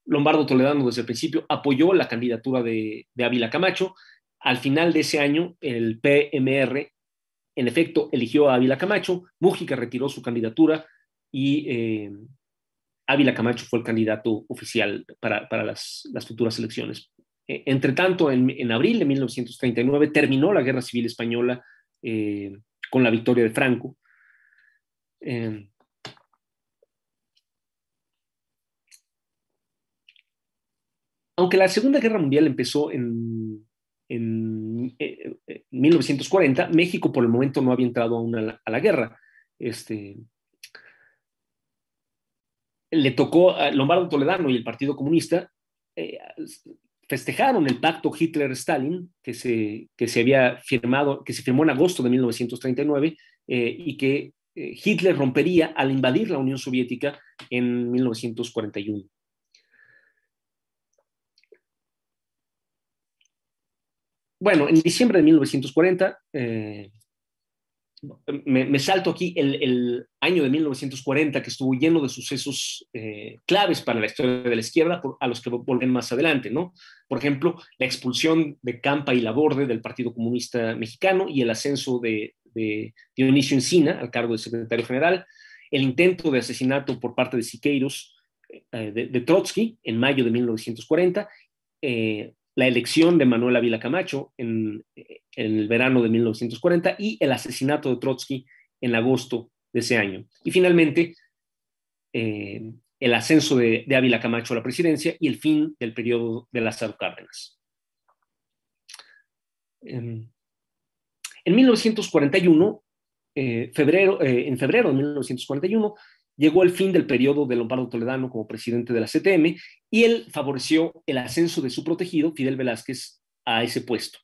Lombardo Toledano desde el principio apoyó la candidatura de, Ávila Camacho. Al final de ese año, el PMR, en efecto, eligió a Ávila Camacho, Mújica retiró su candidatura y eh, Ávila Camacho fue el candidato oficial para, las, futuras elecciones. E, entre tanto, en, abril de 1939 terminó la Guerra Civil Española eh, con la victoria de Franco. Eh, aunque la Segunda Guerra Mundial empezó en, 1940, eh, México por el momento no había entrado aún a la, guerra. Este, le tocó a Lombardo Toledano y el Partido Comunista eh, festejaron el pacto Hitler-Stalin que se, que se había firmado, que se firmó en agosto de 1939 eh, y que Hitler rompería al invadir la Unión Soviética en 1941. bueno, en diciembre de 1940, eh, me, salto aquí el, año de 1940 que estuvo lleno de sucesos eh, claves para la historia de la izquierda, a los que volven más adelante, ¿no? Por ejemplo, la expulsión de Campa y Laborde del Partido Comunista Mexicano y el ascenso de, Dionisio Encina al cargo de secretario general, el intento de asesinato por parte de Siqueiros eh, de, Trotsky en mayo de 1940, la elección de Manuel Ávila Camacho en, el verano de 1940 y el asesinato de Trotsky en agosto de ese año. Y finalmente, eh, el ascenso de, Ávila Camacho a la presidencia y el fin del periodo de Lázaro Cárdenas. En, 1941, eh, febrero, eh, en febrero de 1941, llegó el fin del periodo de Lombardo Toledano como presidente de la CTM y él favoreció el ascenso de su protegido, Fidel Velázquez, a ese puesto.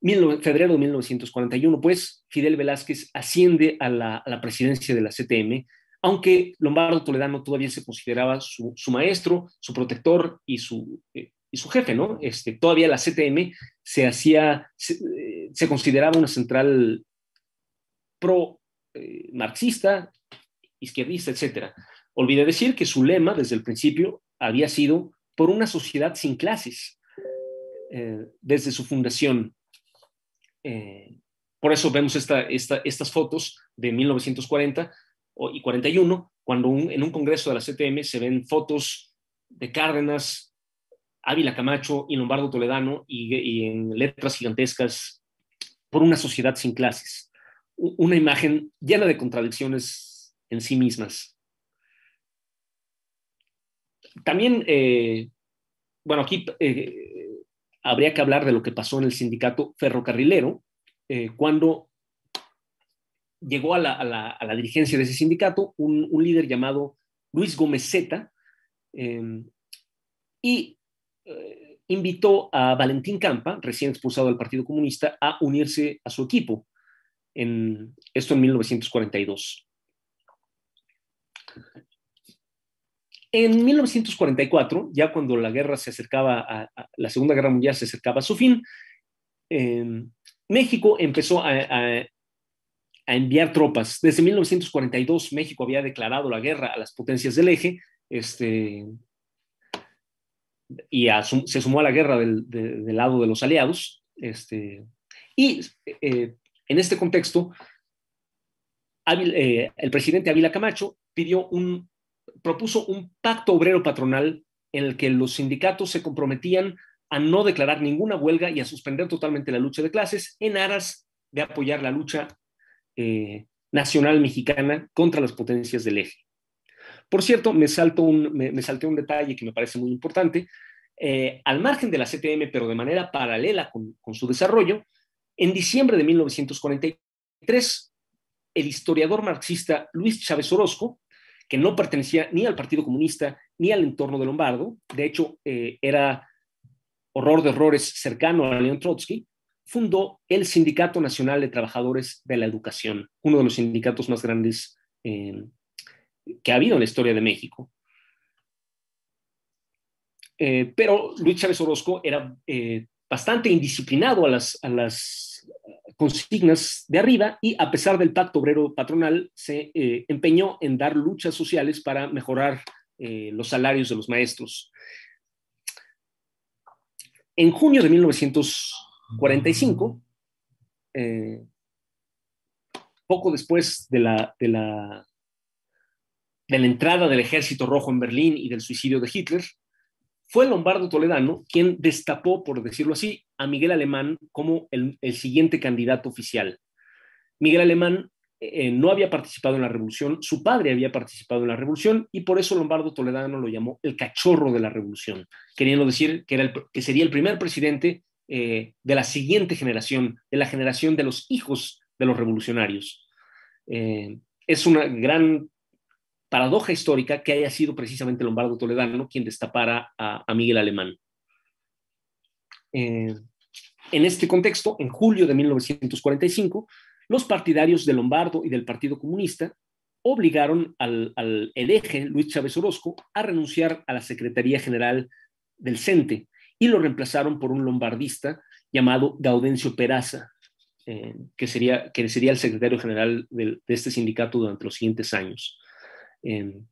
febrero de 1941, pues, Fidel Velázquez asciende a la, presidencia de la CTM, aunque Lombardo Toledano todavía se consideraba su, maestro, su protector y su, eh, y su jefe, ¿no? Este, todavía la CTM se hacía, se, eh, consideraba una central pro-marxista, eh, izquierdista, etc. Olvidé decir que su lema desde el principio había sido por una sociedad sin clases, eh, desde su fundación. Eh, por eso vemos estas fotos de 1940 y 41, cuando en un congreso de la CTM se ven fotos de Cárdenas, Ávila Camacho y Lombardo Toledano y en letras gigantescas por una sociedad sin clases. Una imagen llena de contradicciones en sí mismas. También, eh, bueno, aquí eh, habría que hablar de lo que pasó en el sindicato ferrocarrilero, eh, cuando llegó a la, dirigencia de ese sindicato un, líder llamado Luis Gómez Zeta y invitó a Valentín Campa, recién expulsado del Partido Comunista, a unirse a su equipo. Esto en 1942. En 1944, ya cuando la guerra se acercaba a, la Segunda Guerra Mundial se acercaba a su fin, em, México empezó a, enviar tropas. Desde 1942 México había declarado la guerra a las potencias del eje, este, y se sumó a la guerra del, lado de los aliados. Este, y eh, en este contexto, eh, el presidente Ávila Camacho pidió un, propuso un pacto obrero patronal en el que los sindicatos se comprometían a no declarar ninguna huelga y a suspender totalmente la lucha de clases en aras de apoyar la lucha eh, nacional mexicana contra las potencias del eje. Por cierto, me, salto un, me, salté un detalle que me parece muy importante. Eh, al margen de la CTM, pero de manera paralela con, con su desarrollo, en diciembre de 1943, el historiador marxista Luis Chávez Orozco que no pertenecía ni al Partido Comunista ni al entorno de Lombardo, de hecho eh, era horror de horrores cercano a León Trotsky, fundó el Sindicato Nacional de Trabajadores de la Educación, uno de los sindicatos más grandes eh, que ha habido en la historia de México. Eh, pero Luis Chávez Orozco era bastante indisciplinado a las, a las consignas de arriba y a pesar del pacto obrero patronal se eh, empeñó en dar luchas sociales para mejorar eh, los salarios de los maestros. En junio de 1945, eh, poco después de la, entrada del ejército rojo en Berlín y del suicidio de Hitler, fue Lombardo Toledano quien destapó, por decirlo así, a Miguel Alemán como el, siguiente candidato oficial. Miguel Alemán eh, no había participado en la revolución, su padre había participado en la revolución y por eso Lombardo Toledano lo llamó el cachorro de la revolución, queriendo decir que, era que sería el primer presidente eh, de la siguiente generación, de la generación de los hijos de los revolucionarios. Eh, es una gran paradoja histórica que haya sido precisamente Lombardo Toledano quien destapara a, Miguel Alemán. eh, en este contexto, en julio de 1945, los partidarios de Lombardo y del Partido Comunista obligaron al, al eje Luis Chávez Orozco a renunciar a la Secretaría General del CENTE y lo reemplazaron por un lombardista llamado Gaudencio Peraza, eh, que, sería, que sería el secretario general de, este sindicato durante los siguientes años. En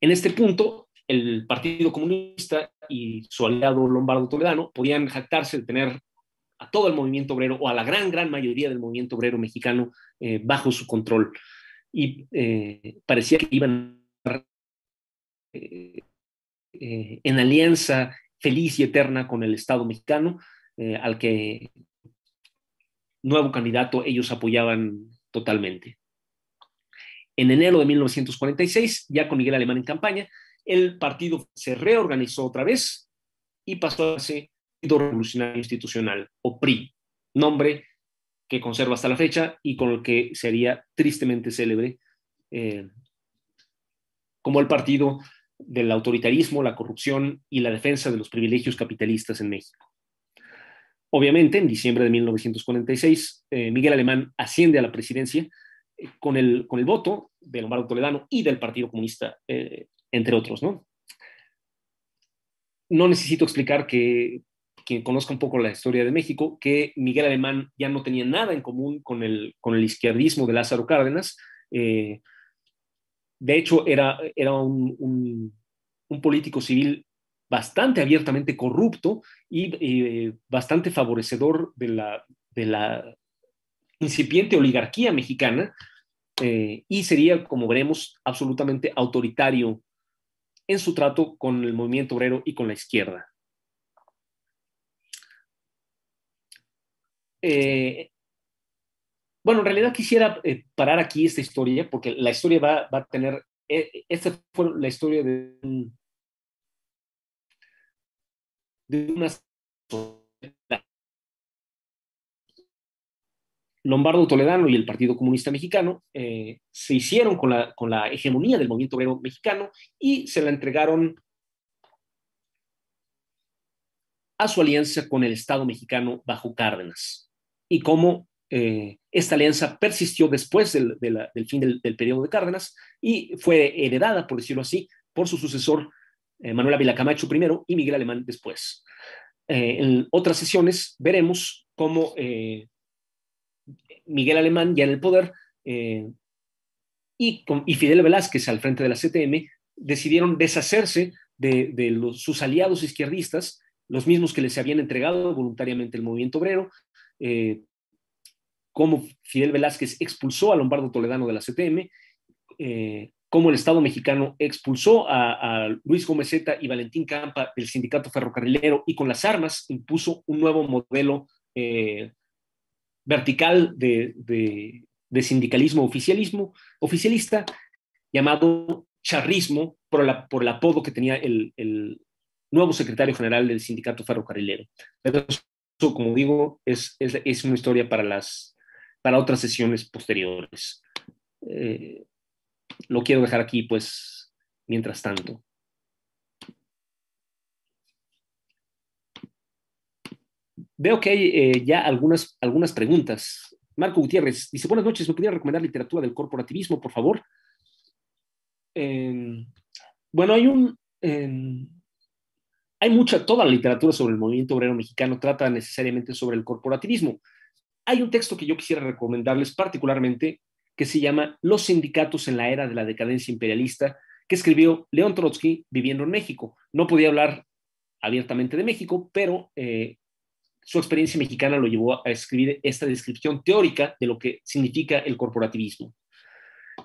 este punto, el Partido Comunista y su aliado Lombardo Toledano podían jactarse de tener a todo el movimiento obrero o a la gran, gran mayoría del movimiento obrero mexicano eh, bajo su control. Y eh, parecía que iban eh, en alianza feliz y eterna con el Estado mexicano, al que nuevo candidato ellos apoyaban totalmente. En enero de 1946, ya con Miguel Alemán en campaña, el partido se reorganizó otra vez y pasó a ser Partido Revolucionario Institucional, o PRI, nombre que conserva hasta la fecha y con el que sería tristemente célebre eh, como el partido del autoritarismo, la corrupción y la defensa de los privilegios capitalistas en México. Obviamente, en diciembre de 1946, eh, Miguel Alemán asciende a la presidencia con, el, con el voto de Lombardo Toledano y del Partido Comunista, eh, entre otros. ¿no? no necesito explicar que quien conozca un poco la historia de México, que Miguel Alemán ya no tenía nada en común con el, con el izquierdismo de Lázaro Cárdenas. de hecho, era, era un, un político civil bastante abiertamente corrupto y eh, bastante favorecedor de la, de la, incipiente oligarquía mexicana eh, y sería, como veremos, absolutamente autoritario en su trato con el movimiento obrero y con la izquierda. Eh, bueno, en realidad quisiera parar aquí esta historia porque la historia va, va a tener, esta fue la historia de de Lombardo Toledano y el Partido Comunista Mexicano eh, se hicieron con la, con la hegemonía del movimiento obrero mexicano y se la entregaron a su alianza con el Estado mexicano bajo Cárdenas. Y cómo eh, esta alianza persistió después del, fin del, del, periodo de Cárdenas y fue heredada, por decirlo así, por su sucesor eh, Manuel Ávila Camacho primero y Miguel Alemán después. En otras sesiones veremos cómo Miguel Alemán ya en el poder y, y, Fidel Velázquez al frente de la CTM decidieron deshacerse de, sus aliados izquierdistas, los mismos que les habían entregado voluntariamente el movimiento obrero, cómo Fidel Velázquez expulsó a Lombardo Toledano de la CTM, cómo el Estado mexicano expulsó a, Luis Gómez y Valentín Campa del sindicato ferrocarrilero y con las armas impuso un nuevo modelo eh, vertical de, sindicalismo oficialismo, oficialista llamado charrismo por, el apodo que tenía el, nuevo secretario general del sindicato ferrocarrilero. Eso, como digo, es, una historia para, las, para otras sesiones posteriores. Eh, lo quiero dejar aquí, pues, mientras tanto. Veo que hay eh, ya algunas, algunas preguntas. Marco Gutiérrez dice, buenas noches, ¿me podría recomendar literatura del corporativismo, por favor? Em, bueno, hay un... Em, hay mucha, toda la literatura sobre el movimiento obrero mexicano trata necesariamente sobre el corporativismo. Hay un texto que yo quisiera recomendarles particularmente que se llama Los sindicatos en la era de la decadencia imperialista, que escribió León Trotsky viviendo en México. No podía hablar abiertamente de México, pero eh, su experiencia mexicana lo llevó a escribir esta descripción teórica de lo que significa el corporativismo.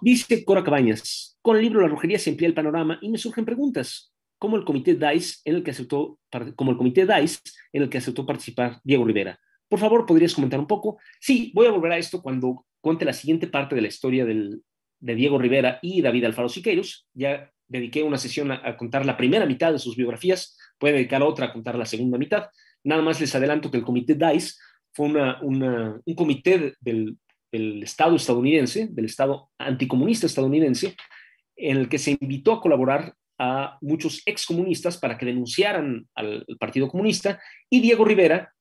Dice Cora Cabañas, con el libro La Rojería se amplía el panorama y me surgen preguntas, como el comité DICE en el que aceptó, como el comité DICE en el que aceptó participar Diego Rivera. Por favor, ¿podrías comentar un poco? Sí, voy a volver a esto cuando cuente la siguiente parte de la historia de Diego Rivera y David Alfaro Siqueiros. Ya dediqué una sesión a, contar la primera mitad de sus biografías, puede dedicar otra a contar la segunda mitad. Nada más les adelanto que el comité DICE fue un comité del, Estado estadounidense, del Estado anticomunista estadounidense, en el que se invitó a colaborar a muchos excomunistas para que denunciaran al Partido Comunista y Diego Rivera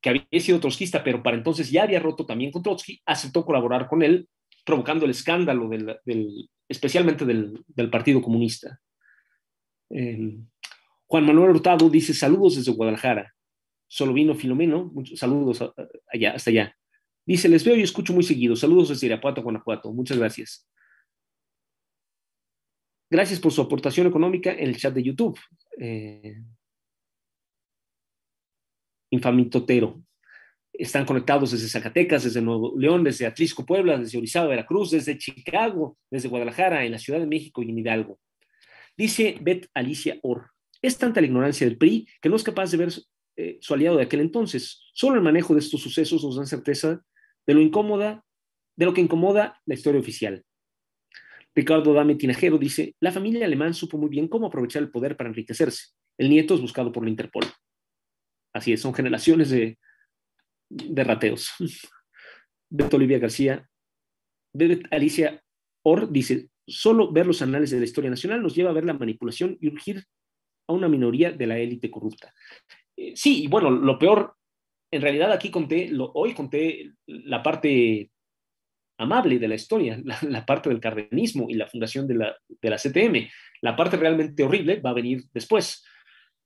que había sido trotskista, pero para entonces ya había roto también con Trotsky, aceptó colaborar con él, provocando el escándalo especialmente del, Partido Comunista. Juan Manuel Hurtado dice saludos desde Guadalajara. Solo vino Filomeno, muchos saludos allá, hasta allá. Dice, les veo y escucho muy seguido. Saludos desde Irapuato, Guanajuato. Muchas gracias. Gracias por su aportación económica en el chat de YouTube. Eh, infamitotero. Están conectados desde Zacatecas, desde Nuevo León, desde Atlisco, Puebla, desde Orizaba, Veracruz, desde Chicago, desde Guadalajara, en la Ciudad de México y en Hidalgo. Dice Beth Alicia Orr, es tanta la ignorancia del PRI que no es capaz de ver eh, su aliado de aquel entonces. Solo el manejo de estos sucesos nos da certeza de lo incómoda de lo que incomoda la historia oficial. Ricardo Dame Tinajero dice, la familia alemán supo muy bien cómo aprovechar el poder para enriquecerse. El nieto es buscado por la Interpol. Así es, son generaciones de, rateos. Beto Olivia García, Alicia Or dice, solo ver los anales de la historia nacional nos lleva a ver la manipulación y urgir a una minoría de la élite corrupta. Eh, sí, y bueno, lo peor, en realidad aquí conté, lo, hoy conté la parte amable de la historia, la, parte del cardenismo y la fundación de la, de la CTM. La parte realmente horrible va a venir después.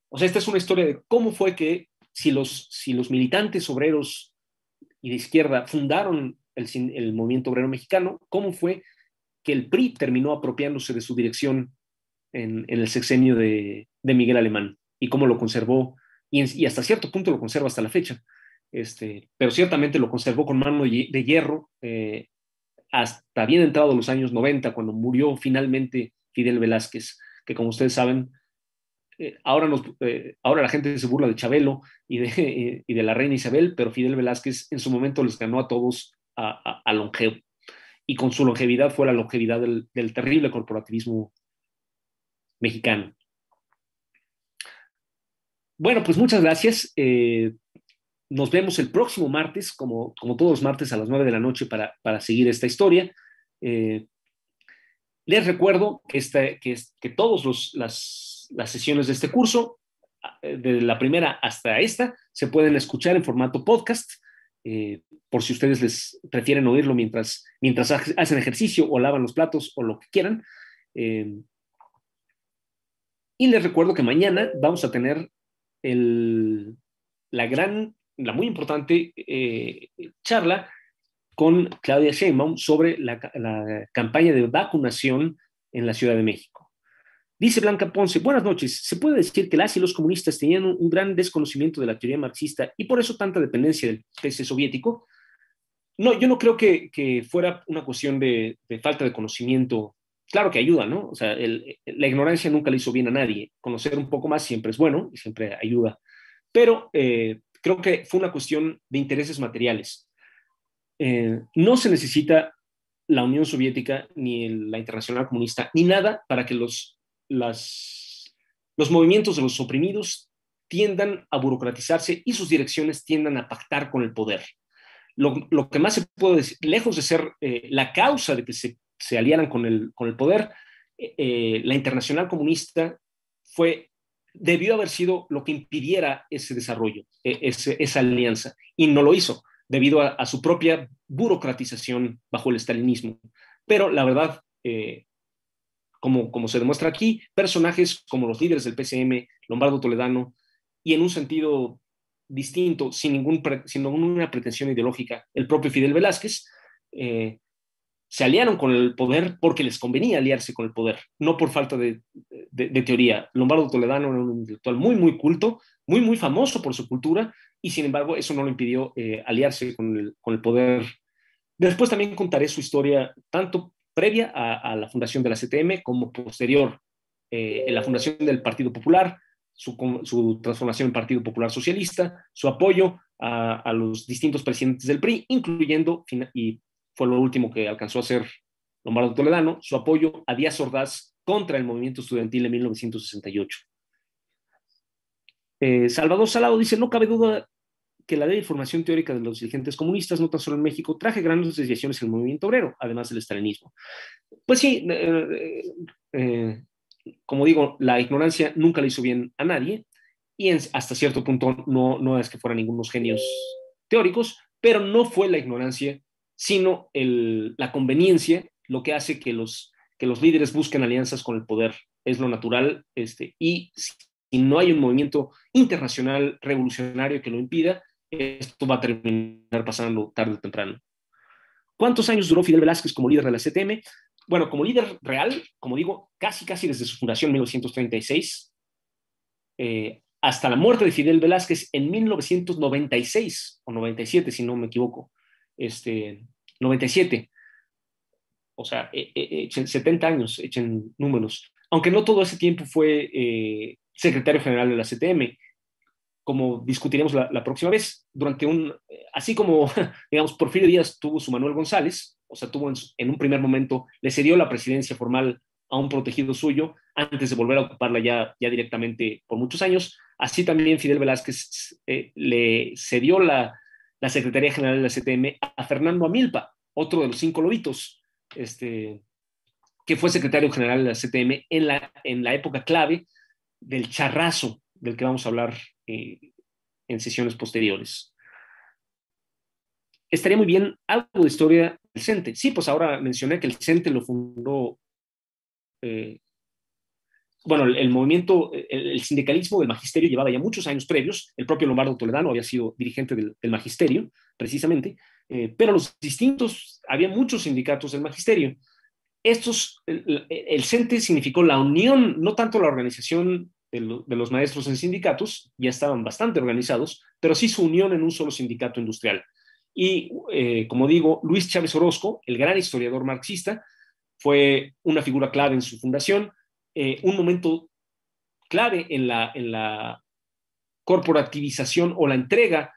O sea, esta es una historia de cómo fue que si los, si los militantes obreros y de izquierda fundaron el, el movimiento obrero mexicano, cómo fue que el PRI terminó apropiándose de su dirección en, el sexenio de, Miguel Alemán y cómo lo conservó y, hasta cierto punto lo conserva hasta la fecha. Este, pero ciertamente lo conservó con mano de hierro eh, hasta bien entrado los años 90, cuando murió finalmente Fidel Velázquez, que como ustedes saben, eh, ahora, eh, ahora la gente se burla de Chabelo y de, y de, la reina Isabel, pero Fidel Velázquez en su momento les ganó a todos a, a, longevo. Y con su longevidad fue la longevidad del terrible corporativismo mexicano. Bueno, pues muchas gracias. Eh, nos vemos el próximo martes, como, como todos los martes a las 9 de la noche para, para seguir esta historia. Eh, les recuerdo que, esta, que, que todas las, sesiones de este curso, eh, de la primera hasta esta, se pueden escuchar en formato podcast. por si ustedes les prefieren oírlo mientras, mientras hacen ejercicio o lavan los platos o lo que quieran. Y les recuerdo que mañana vamos a tener la gran, la muy importante eh, charla con Claudia Sheinbaum sobre la, campaña de vacunación en la Ciudad de México. Dice Blanca Ponce, buenas noches. ¿Se puede decir que las y los comunistas tenían un, gran desconocimiento de la teoría marxista y por eso tanta dependencia del PC soviético? No, yo no creo que, que fuera una cuestión de, de, falta de conocimiento claro que ayuda, ¿no? O sea, la ignorancia nunca le hizo bien a nadie. Conocer un poco más siempre es bueno y siempre ayuda. Pero eh, creo que fue una cuestión de intereses materiales. Eh, no se necesita la Unión Soviética ni la Internacional Comunista ni nada para que los, los movimientos de los oprimidos tiendan a burocratizarse y sus direcciones tiendan a pactar con el poder. Lo, que más se puede decir, lejos de ser eh, la causa de que se se aliaran con el, con el poder, eh, eh, la internacional comunista fue, debió haber sido lo que impidiera ese desarrollo, e, esa alianza, y no lo hizo debido a, su propia burocratización bajo el estalinismo. Pero la verdad, eh, como, como se demuestra aquí, personajes como los líderes del PCM, Lombardo Toledano, y en un sentido distinto, sin, ningún, sin ninguna pretensión ideológica, el propio Fidel Velázquez, se aliaron con el poder porque les convenía aliarse con el poder, no por falta de, teoría. Lombardo Toledano era un intelectual muy, muy culto, muy, muy famoso por su cultura, y sin embargo eso no le impidió eh, aliarse con el, poder. Después también contaré su historia, tanto previa a, la fundación de la CTM como posterior, eh, en la fundación del Partido Popular, su, transformación en Partido Popular Socialista, su apoyo a, a, los distintos presidentes del PRI, incluyendo y fue lo último que alcanzó a hacer Lombardo Toledano, su apoyo a Díaz Ordaz contra el movimiento estudiantil en 1968. Eh, Salvador Salado dice, no cabe duda que la ley teórica de los dirigentes comunistas, no tan solo en México, traje grandes desviaciones en el movimiento obrero, además del estalinismo. Pues sí, eh, eh, como digo, la ignorancia nunca le hizo bien a nadie y hasta cierto punto no, no es que fueran ningunos genios teóricos, pero no fue la ignorancia sino la conveniencia lo que hace que los, que los líderes busquen alianzas con el poder. Es lo natural, este, y si no hay un movimiento internacional revolucionario que lo impida, esto va a terminar pasando tarde o temprano. ¿Cuántos años duró Fidel Velázquez como líder de la CTM? Bueno, como líder real, como digo, casi casi desde su fundación en 1936 eh, hasta la muerte de Fidel Velázquez en 1996 o 97, si no me equivoco este, 97. O sea, 70 e, e, años, echen números. Aunque no todo ese tiempo fue eh, secretario general de la CTM, como discutiremos la, próxima vez, durante un, así como, digamos, Porfirio Díaz tuvo su Manuel González, o sea, tuvo en, un primer momento, le cedió la presidencia formal a un protegido suyo antes de volver a ocuparla ya, ya directamente por muchos años. Así también Fidel Velázquez eh, le cedió la, la, Secretaría General de la CTM a Fernando Amilpa, otro de los cinco lobitos, este, que fue secretario general de la CTM en la, en la época clave del charrazo del que vamos a hablar eh, en sesiones posteriores. Estaría muy bien algo de historia del CENTE. Sí, pues ahora mencioné que el CENTE lo fundó, eh, bueno, el, movimiento, el, sindicalismo del magisterio llevaba ya muchos años previos, el propio Lombardo Toledano había sido dirigente del, magisterio, precisamente, eh, pero los distintos, había muchos sindicatos del magisterio. Estos, el, el CENTE significó la unión, no tanto la organización de, los maestros en sindicatos, ya estaban bastante organizados, pero sí su unión en un solo sindicato industrial. Y, eh, como digo, Luis Chávez Orozco, el gran historiador marxista, fue una figura clave en su fundación, eh, un momento clave en la, en la corporativización o la entrega,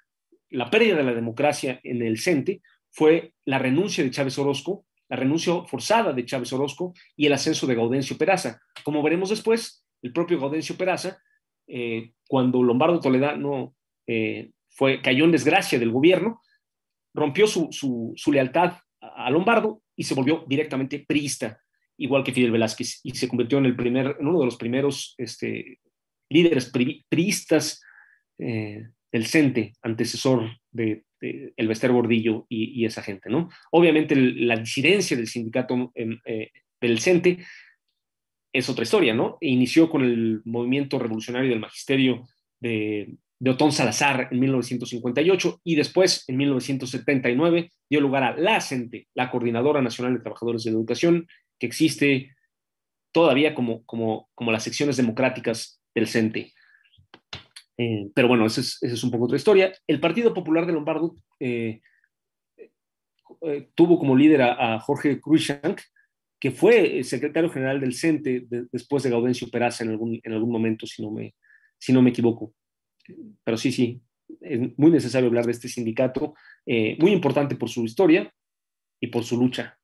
la pérdida de la democracia en el CENTE, fue la renuncia de Chávez Orozco, la renuncia forzada de Chávez Orozco y el ascenso de Gaudencio Peraza. Como veremos después, el propio Gaudencio Peraza, eh, cuando Lombardo Toledano eh, fue, cayó en desgracia del gobierno, rompió su, su, lealtad a, Lombardo y se volvió directamente priista, igual que Fidel Velázquez, y se convirtió en, el primer, en uno de los primeros este, líderes priistas eh, del CENTE, antecesor de, de Elvester Gordillo y, esa gente. ¿no? Obviamente la disidencia del sindicato del CENTE es otra historia, ¿no? Inició con el movimiento revolucionario del magisterio de, de Otón Salazar en 1958 y después, en 1979, dio lugar a la CENTE, la Coordinadora Nacional de Trabajadores de la Educación, que existe todavía como, como, como las secciones democráticas del CENTE. Eh, pero bueno, esa es, un poco otra historia. El Partido Popular de Lombardo eh, eh, tuvo como líder a, Jorge Cruikshank, que fue secretario general del CENTE después de Gaudencio Peraza en algún, en algún momento, si no, me, si no me equivoco. Pero sí, sí, es muy necesario hablar de este sindicato, muy importante por su historia y por su lucha.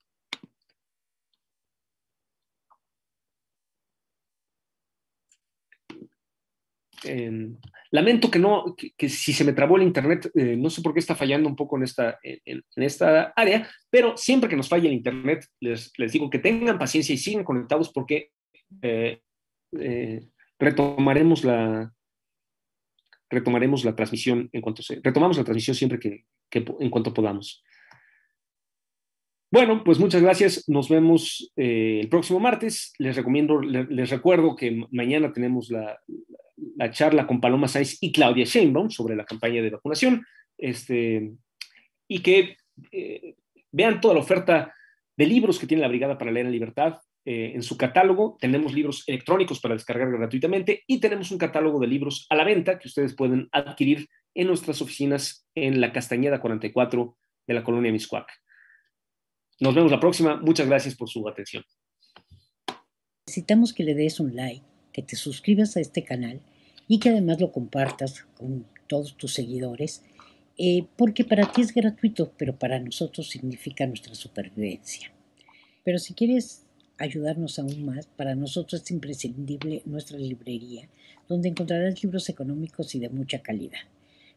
Lamento que no, que, si se me trabó el internet, eh, no sé por qué está fallando un poco en esta, en, esta área, pero siempre que nos falle el internet, les, les digo que tengan paciencia y sigan conectados porque eh, eh, retomaremos la retomaremos la transmisión en cuanto se, retomamos la transmisión siempre que, que en cuanto podamos. Bueno, pues muchas gracias. Nos vemos el próximo martes. Les recomiendo, les, recuerdo que mañana tenemos la, la charla con Paloma Sainz y Claudia Sheinbaum sobre la campaña de vacunación, este, y que eh, vean toda la oferta de libros que tiene la Brigada para Leer en Libertad. Eh, en su catálogo tenemos libros electrónicos para descargar gratuitamente y tenemos un catálogo de libros a la venta que ustedes pueden adquirir en nuestras oficinas en la Castañeda 44 de la colonia Miscuac. Nos vemos la próxima. Muchas gracias por su atención. Necesitamos que le des un like, que te suscribas a este canal y que además lo compartas con todos tus seguidores, eh, porque para ti es gratuito, pero para nosotros significa nuestra supervivencia. Pero si quieres ayudarnos aún más, para nosotros es imprescindible nuestra librería, donde encontrarás libros económicos y de mucha calidad.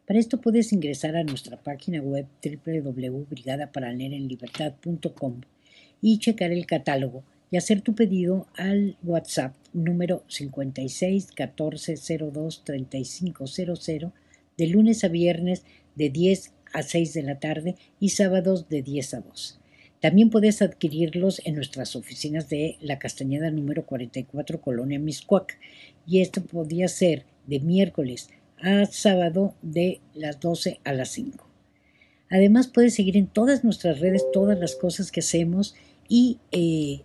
Para esto puedes ingresar a nuestra página web www.brigadaparanerenlibertad.com y checar el catálogo y hacer tu pedido al WhatsApp número 56 14 02 3500 de lunes a viernes de 10 a 6 de la tarde y sábados de 10 a 2. También puedes adquirirlos en nuestras oficinas de la Castañeda número 44 Colonia Miscuac y esto podría ser de miércoles a sábado de las 12 a las 5. Además puedes seguir en todas nuestras redes todas las cosas que hacemos y eh,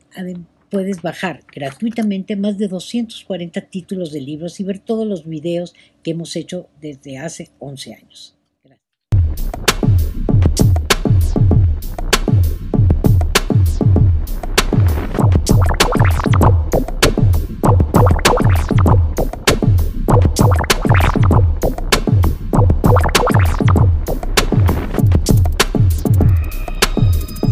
puedes bajar gratuitamente más de 240 títulos de libros y ver todos los videos que hemos hecho desde hace 11 años.